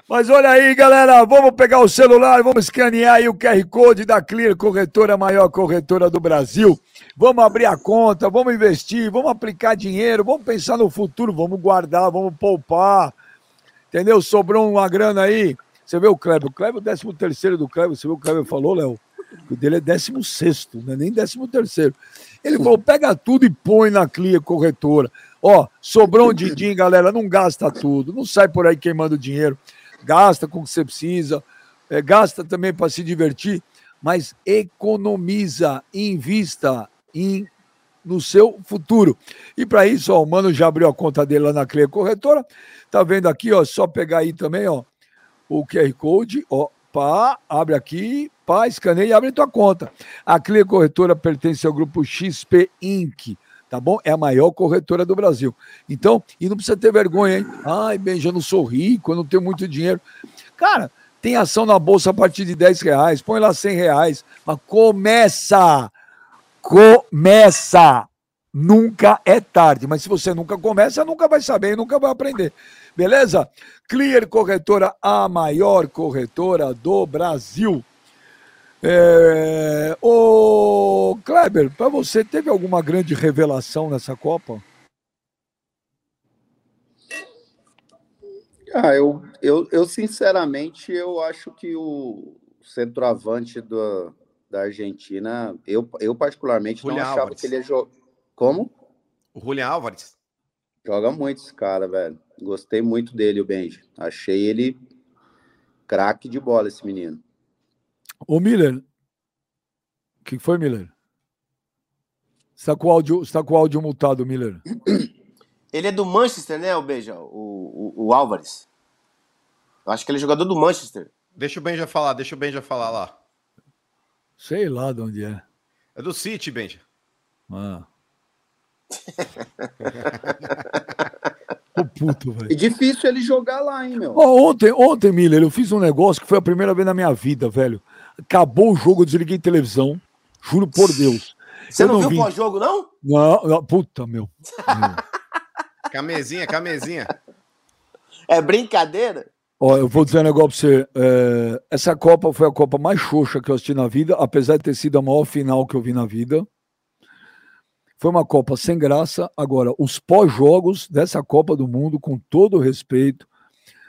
Mas olha aí, galera, vamos pegar o celular, vamos escanear aí o QR Code da Clear, corretora, maior corretora do Brasil. Vamos abrir a conta, vamos investir, vamos aplicar dinheiro, vamos pensar no futuro, vamos guardar, vamos poupar. Entendeu? Sobrou uma grana aí. Você vê o Kleber, o Kleber, o 13 terceiro do Kleber, você viu o Kleber falou, Léo? O dele é 16, não é nem 13 terceiro. Ele falou: pega tudo e põe na Clia corretora. Ó, sobrou um din galera, não gasta tudo, não sai por aí queimando dinheiro. Gasta com o que você precisa, é, gasta também para se divertir, mas economiza, invista em, no seu futuro. E para isso, ó, o Mano já abriu a conta dele lá na Clia Corretora. Tá vendo aqui, ó, só pegar aí também, ó, o QR Code, ó, pá, abre aqui, pá, escaneia e abre tua conta. A Clear Corretora pertence ao grupo XP Inc., tá bom? É a maior corretora do Brasil. Então, e não precisa ter vergonha, hein? Ai, bem, já não sou rico, eu não tenho muito dinheiro. Cara, tem ação na bolsa a partir de 10 reais, põe lá 100 reais, mas começa! Começa! Nunca é tarde, mas se você nunca começa, nunca vai saber, nunca vai aprender. Beleza? Clear Corretora, a maior corretora do Brasil. É... Ô, Kleber, para você, teve alguma grande revelação nessa Copa? Ah, eu, eu, eu sinceramente, eu acho que o centroavante do, da Argentina, eu, eu particularmente Julian não achava Álvares. que ele ia jogar. Como? O Julian Álvares. Joga muito esse cara, velho. Gostei muito dele, o Benji. Achei ele craque de bola, esse menino. Ô, Miller. O que foi, Miller? Está com, o áudio, está com o áudio multado, Miller. (clears throat) Ele é do Manchester, né, o Beija? O, o, o Álvares. Eu acho que ele é jogador do Manchester. Deixa o Benja falar, deixa o Benja falar lá. Sei lá de onde é. É do City, Benja. Ah. (laughs) Ô, puto, velho. É difícil ele jogar lá, hein, meu? Oh, ontem, ontem, Miller, eu fiz um negócio que foi a primeira vez na minha vida, velho. Acabou o jogo, eu desliguei televisão. Juro por Deus. Você não, não, viu o pós-jogo, não? Não, não, puta, meu. meu. (laughs) Camezinha, camezinha. É brincadeira? Ó, eu vou dizer um negócio pra você. É, essa Copa foi a Copa mais xoxa que eu assisti na vida, apesar de ter sido a maior final que eu vi na vida. Foi uma Copa sem graça. Agora, os pós-jogos dessa Copa do Mundo, com todo o respeito.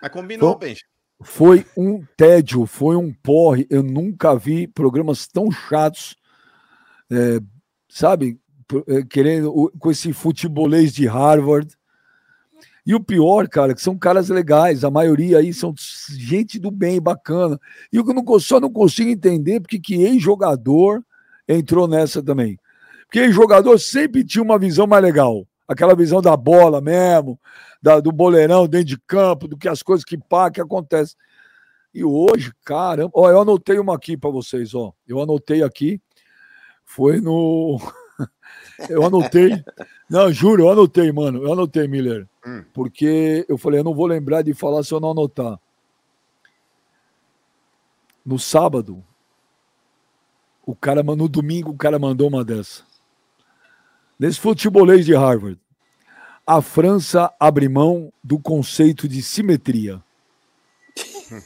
Mas combinou, foi, Benja. Foi um tédio, foi um porre. Eu nunca vi programas tão chatos, é, sabe? É, querendo, com esse futebolês de Harvard. E o pior, cara, que são caras legais, a maioria aí são gente do bem, bacana. E eu só não consigo entender porque que ex-jogador entrou nessa também. Porque ex-jogador sempre tinha uma visão mais legal. Aquela visão da bola mesmo, da, do boleirão dentro de campo, do que as coisas que pá, que acontecem. E hoje, caramba, ó, eu anotei uma aqui para vocês, ó. Eu anotei aqui, foi no. (laughs) eu anotei. Não, juro, eu anotei, mano. Eu anotei, Miller. Hum. Porque eu falei, eu não vou lembrar de falar se eu não anotar. No sábado, o cara, no domingo, o cara mandou uma dessa. Nesse futebolês de Harvard, a França abre mão do conceito de simetria. (laughs)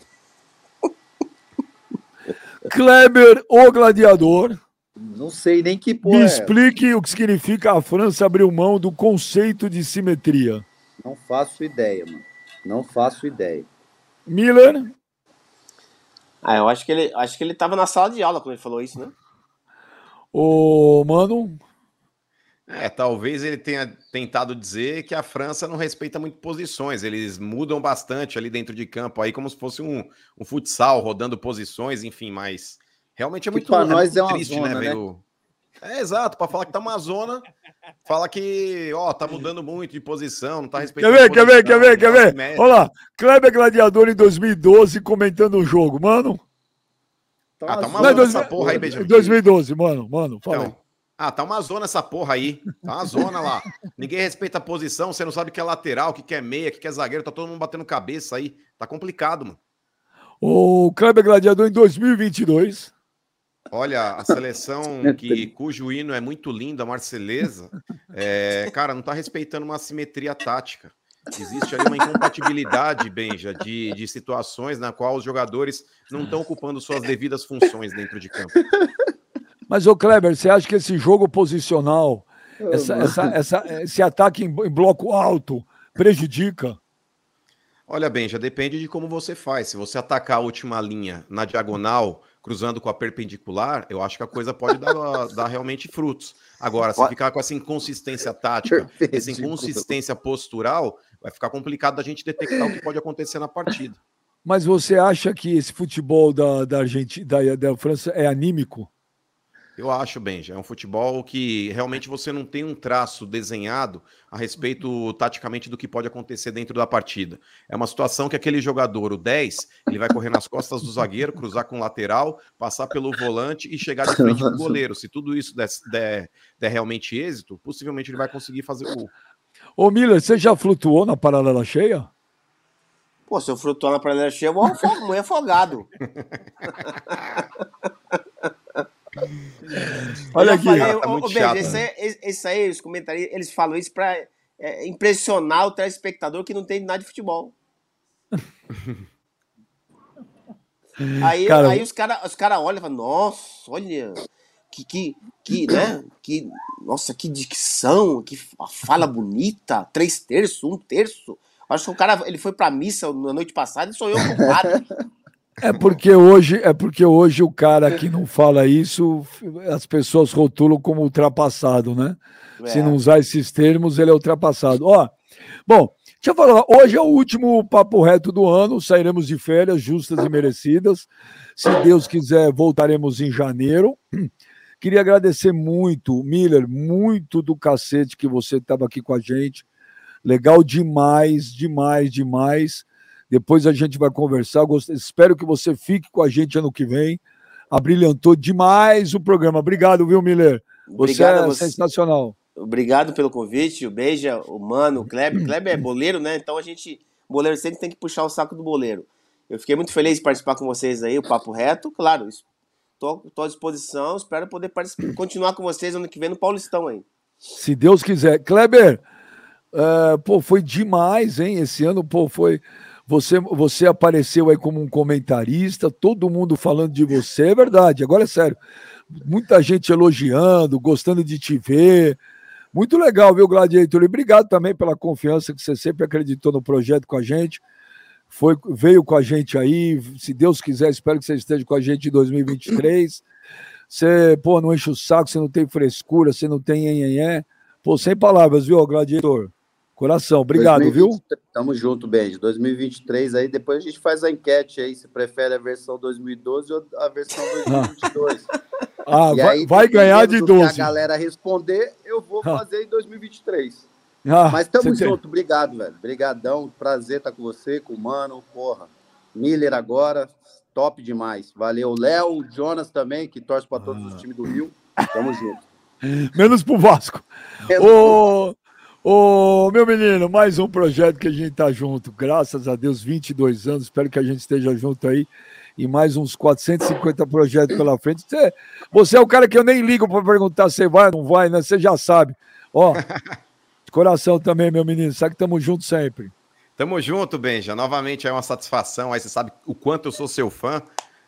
Kleber, o gladiador. Não sei nem que porra. Me é. explique o que significa a França abriu mão do conceito de simetria. Não faço ideia, mano. Não faço ideia. Miller? Ah, eu acho que ele acho que ele tava na sala de aula quando ele falou isso, né? Ô, mano. É, talvez ele tenha tentado dizer que a França não respeita muito posições. Eles mudam bastante ali dentro de campo, aí como se fosse um, um futsal, rodando posições, enfim, mas realmente é muito, para é nós é uma triste, né, zona, né? Veio... É exato, para falar que tá uma zona, fala que, ó, tá mudando muito de posição, não tá respeitando. Quer ver, quer ver, quer ver, quer ver? Olha lá, Kleber Gladiador em 2012 comentando o jogo, mano. Tá ah, tá uma zona essa porra aí, Benjamin. 2012, mano, mano, fala então, Ah, tá uma zona essa porra aí. Tá uma zona lá. Ninguém respeita a posição, você não sabe o que é lateral, o que é meia, o que é zagueiro, tá todo mundo batendo cabeça aí. Tá complicado, mano. O Kleber Gladiador em 2022 Olha, a seleção (laughs) que, cujo hino é muito lindo, a Marceleza, é, cara, não está respeitando uma simetria tática. Existe ali uma incompatibilidade, Benja, de, de situações na qual os jogadores não estão ocupando suas devidas funções dentro de campo. Mas, ô Kleber, você acha que esse jogo posicional, essa, essa, essa, esse ataque em, em bloco alto, prejudica? Olha, Benja, depende de como você faz. Se você atacar a última linha na diagonal cruzando com a perpendicular, eu acho que a coisa pode dar, (laughs) dar realmente frutos. Agora, se ficar com essa inconsistência tática, essa inconsistência postural, vai ficar complicado da gente detectar o que pode acontecer na partida. Mas você acha que esse futebol da, da, Argentina, da, da França é anímico? Eu acho, Benja. É um futebol que realmente você não tem um traço desenhado a respeito taticamente do que pode acontecer dentro da partida. É uma situação que aquele jogador, o 10, ele vai correr nas costas do zagueiro, cruzar com o lateral, passar pelo volante e chegar de frente com o goleiro. Se tudo isso der, der, der realmente êxito, possivelmente ele vai conseguir fazer o gol. Ô, Miller, você já flutuou na paralela cheia? Pô, se eu flutuar na paralela cheia, eu vou morrer afogado. (laughs) (laughs) Olha aqui. Falei, tá ô, esse, né? aí, esse aí, os comentários, eles falam isso pra é, impressionar o telespectador que não tem nada de futebol. (laughs) aí, cara, aí os caras os cara olham e falam, nossa, olha, que, que, que, né? Que, nossa, que dicção, que fala bonita, três terços, um terço. Acho que o cara ele foi pra missa na noite passada e sou eu com o padre. (laughs) É porque hoje é porque hoje o cara que não fala isso, as pessoas rotulam como ultrapassado, né? É. Se não usar esses termos, ele é ultrapassado. Ó, bom, deixa eu falar. Hoje é o último papo reto do ano. Sairemos de férias justas e merecidas. Se Deus quiser, voltaremos em janeiro. Queria agradecer muito, Miller, muito do cacete que você estava aqui com a gente. Legal demais, demais, demais. Depois a gente vai conversar. Espero que você fique com a gente ano que vem. Abrilhantou demais o programa. Obrigado, viu, Miller? Você Obrigado é você. sensacional. Obrigado pelo convite. O Beija, o Mano, o Kleber. O (clears throat) Kleber é boleiro, né? Então a gente, boleiro sempre tem que puxar o saco do boleiro. Eu fiquei muito feliz de participar com vocês aí, o Papo Reto. Claro, estou à disposição. Espero poder (clears throat) continuar com vocês ano que vem no Paulistão aí. Se Deus quiser. Kleber, é, pô, foi demais, hein? Esse ano, pô, foi. Você, você apareceu aí como um comentarista, todo mundo falando de você, é verdade. Agora é sério. Muita gente elogiando, gostando de te ver. Muito legal, viu, Gladiator? E obrigado também pela confiança que você sempre acreditou no projeto com a gente. Foi, veio com a gente aí. Se Deus quiser, espero que você esteja com a gente em 2023. Você, pô, não enche o saco, você não tem frescura, você não tem nhenhenhé. Pô, sem palavras, viu, Gladiator? Coração, obrigado, 2020, viu? Tamo junto, Benji. 2023 aí, depois a gente faz a enquete aí, se prefere a versão 2012 ou a versão 2022. Ah, (laughs) ah vai, vai ganhar de 12. Se a galera responder, eu vou ah. fazer em 2023. Ah, Mas tamo junto, tem... obrigado, velho. Obrigadão, prazer estar com você, com o Mano, porra. Miller agora, top demais. Valeu, Léo, Jonas também, que torce para todos os ah. times do Rio. Tamo junto. (laughs) Menos pro Vasco. Menos Ô, Ô, meu menino, mais um projeto que a gente tá junto. Graças a Deus, 22 anos. Espero que a gente esteja junto aí e mais uns 450 projetos pela frente. Você, você é o cara que eu nem ligo para perguntar se vai ou não vai, né? Você já sabe. Ó, (laughs) de coração também, meu menino. Sabe que estamos juntos sempre. Tamo junto, Benja. Novamente é uma satisfação. Aí você sabe o quanto eu sou seu fã.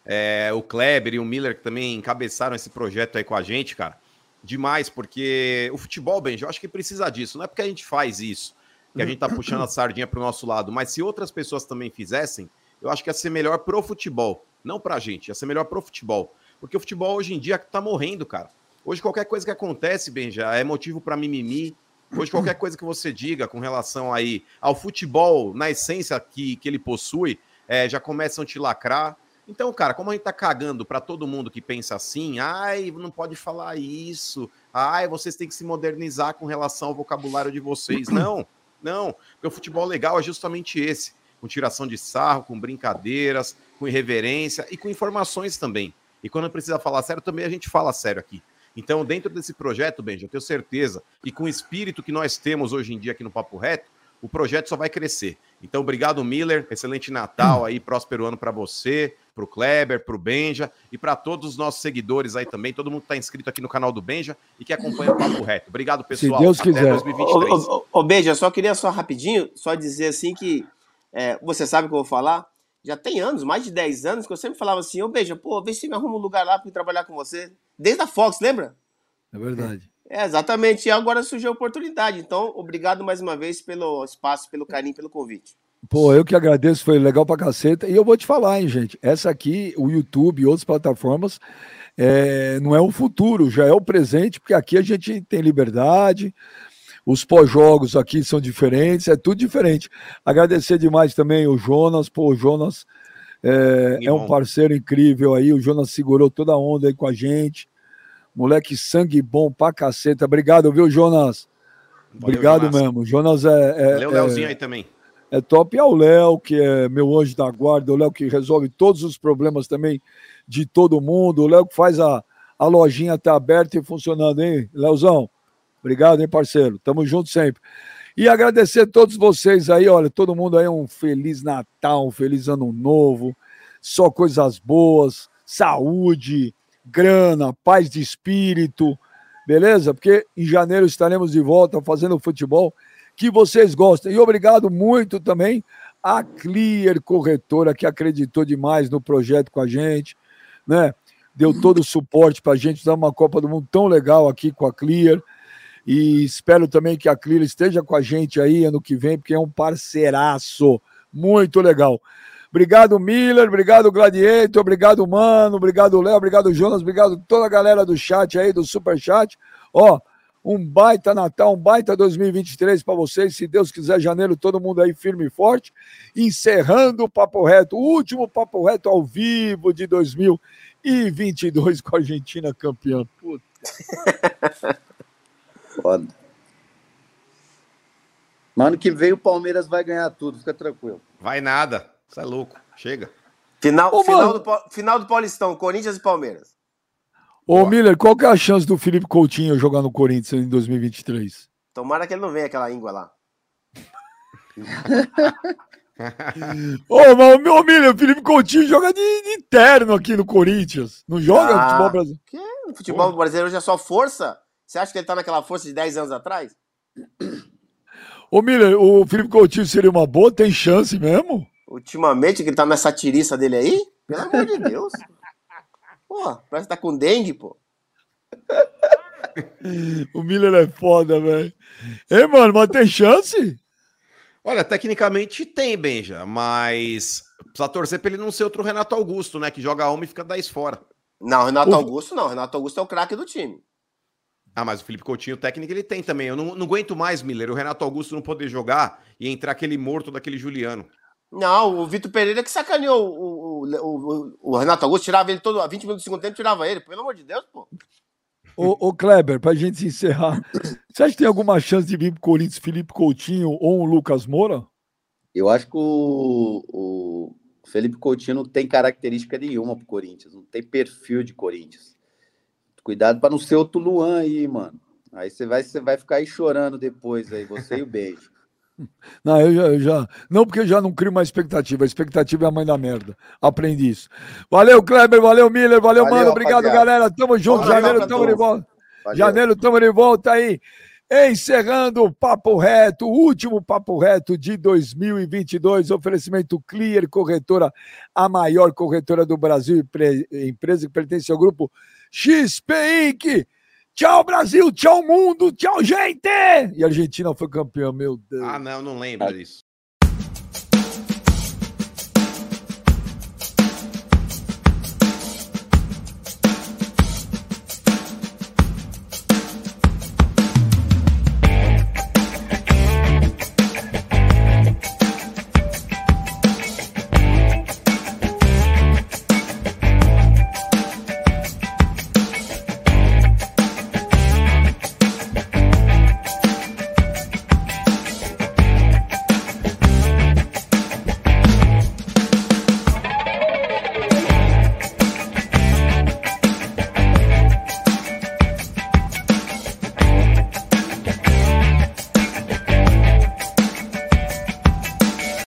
É, o Kleber e o Miller que também encabeçaram esse projeto aí com a gente, cara demais, porque o futebol, Benji, eu acho que precisa disso. Não é porque a gente faz isso que a gente tá puxando a sardinha para o nosso lado, mas se outras pessoas também fizessem, eu acho que ia ser melhor pro futebol, não pra gente, ia ser melhor pro futebol. Porque o futebol hoje em dia tá morrendo, cara. Hoje qualquer coisa que acontece, Benja, é motivo para mimimi. Hoje qualquer coisa que você diga com relação aí ao futebol, na essência que, que ele possui, é, já começam a te lacrar. Então, cara, como a gente tá cagando para todo mundo que pensa assim, ai, não pode falar isso, ai, vocês têm que se modernizar com relação ao vocabulário de vocês. (clears throat) Não, não, porque o futebol legal é justamente esse, com tiração de sarro, com brincadeiras, com irreverência e com informações também. E quando precisa falar sério, também a gente fala sério aqui. Então, dentro desse projeto, Benja, eu tenho certeza, e com o espírito que nós temos hoje em dia aqui no Papo Reto, o projeto só vai crescer. Então, obrigado, Miller. Excelente Natal aí, próspero ano para você, para o Kleber, para o Benja e para todos os nossos seguidores aí também, todo mundo que está inscrito aqui no canal do Benja e que acompanha o Papo Reto. Obrigado, pessoal. Se Deus Até quiser. 2023. Ô, ô, ô, Benja, só queria só rapidinho, só dizer assim que é, você sabe o que eu vou falar? Já tem anos, mais de 10 anos, que eu sempre falava assim, ô Benja, pô, vê se me arruma um lugar lá para trabalhar com você. Desde a Fox, lembra? É verdade. É, exatamente. E agora surgiu a oportunidade. Então, obrigado mais uma vez pelo espaço, pelo carinho, pelo convite. Pô, eu que agradeço, foi legal pra caceta. E eu vou te falar, hein, gente. Essa aqui, o YouTube e outras plataformas, é, não é o futuro, já é o presente, porque aqui a gente tem liberdade, os pós-jogos aqui são diferentes, é tudo diferente. Agradecer demais também o Jonas, pô, o Jonas é, é um parceiro incrível aí, o Jonas segurou toda a onda aí com a gente. Moleque sangue bom pra caceta. Obrigado, viu, Jonas? Valeu, Obrigado Jonas. mesmo. Jonas é. é Valeu, Leozinho é, aí também é top. E ao Léo, que é meu anjo da guarda, o Léo que resolve todos os problemas também de todo mundo, o Léo que faz a, a lojinha tá aberta e funcionando, hein, Léozão? Obrigado, hein, parceiro? Tamo junto sempre. E agradecer a todos vocês aí, olha, todo mundo aí, um feliz Natal, um feliz Ano Novo, só coisas boas, saúde, grana, paz de espírito, beleza? Porque em janeiro estaremos de volta fazendo futebol que vocês gostam. E obrigado muito também à Clear Corretora, que acreditou demais no projeto com a gente, né? Deu todo o suporte para a gente dar uma Copa do Mundo tão legal aqui com a Clear. E espero também que a Clear esteja com a gente aí ano que vem, porque é um parceiraço muito legal. Obrigado, Miller. Obrigado, Gladiator. Obrigado, Mano. Obrigado, Léo. Obrigado, Jonas. Obrigado toda a galera do chat aí, do Super Chat. Ó, um baita Natal, um baita 2023 para vocês. Se Deus quiser, janeiro, todo mundo aí firme e forte. Encerrando o Papo Reto, o último Papo Reto ao vivo de 2022 com a Argentina campeã. Puta. (laughs) Foda. Mano, que veio o Palmeiras vai ganhar tudo, fica tranquilo. Vai nada, você é louco, chega. Final, Ô, final, do, final do Paulistão, Corinthians e Palmeiras. Ô, Boa. Miller, qual que é a chance do Felipe Coutinho jogar no Corinthians em 2023? Tomara que ele não venha aquela íngua lá. (laughs) Ô, mas o meu Miller, o Felipe Coutinho joga de, de terno aqui no Corinthians. Não joga ah, no futebol brasileiro? Que? O futebol Pô. brasileiro hoje é só força? Você acha que ele tá naquela força de 10 anos atrás? Ô, Miller, o Felipe Coutinho seria uma boa? Tem chance mesmo? Ultimamente, que ele tá nessa tiriça dele aí? Pelo amor de Deus. Pô, parece que tá com dengue, pô. (laughs) o Miller é foda, velho. Ei, mano, mas tem chance? Olha, tecnicamente tem, Benja, mas precisa torcer pra ele não ser outro Renato Augusto, né? Que joga uma e fica 10 fora. Não, Renato o... Augusto não. Renato Augusto é o craque do time. Ah, mas o Felipe Coutinho, o técnico, ele tem também. Eu não, não aguento mais, Miller, o Renato Augusto não poder jogar e entrar aquele morto daquele Juliano. Não, o Vitor Pereira que sacaneou o, o, o, o, Renato Augusto, tirava ele todo, a 20 minutos do segundo tempo, tirava ele. Pelo amor de Deus, pô. Ô, ô Kleber, pra gente encerrar, você acha que tem alguma chance de vir pro Corinthians Felipe Coutinho ou um Lucas Moura? Eu acho que o, o Felipe Coutinho não tem característica nenhuma pro Corinthians, não tem perfil de Corinthians. Cuidado para não ser outro Luan aí, mano. Aí você vai, você vai ficar aí chorando depois aí, você e o beijo. Não, eu já, eu já, Não, porque eu já não crio uma expectativa. A expectativa é a mãe da merda. Aprendi isso. Valeu, Kleber. Valeu, Miller. Valeu, valeu mano. Obrigado, rapaziada. galera. Tamo junto. Valeu, Janeiro, tamo de volta. Valeu. Janeiro, tamo de volta aí. Encerrando o Papo Reto, o último Papo Reto de 2022. Oferecimento Clear Corretora, a maior corretora do Brasil, empresa que pertence ao grupo XP Inc. Tchau, Brasil. Tchau, mundo. Tchau, gente. E a Argentina foi campeã, meu Deus. Ah, não, não lembro disso.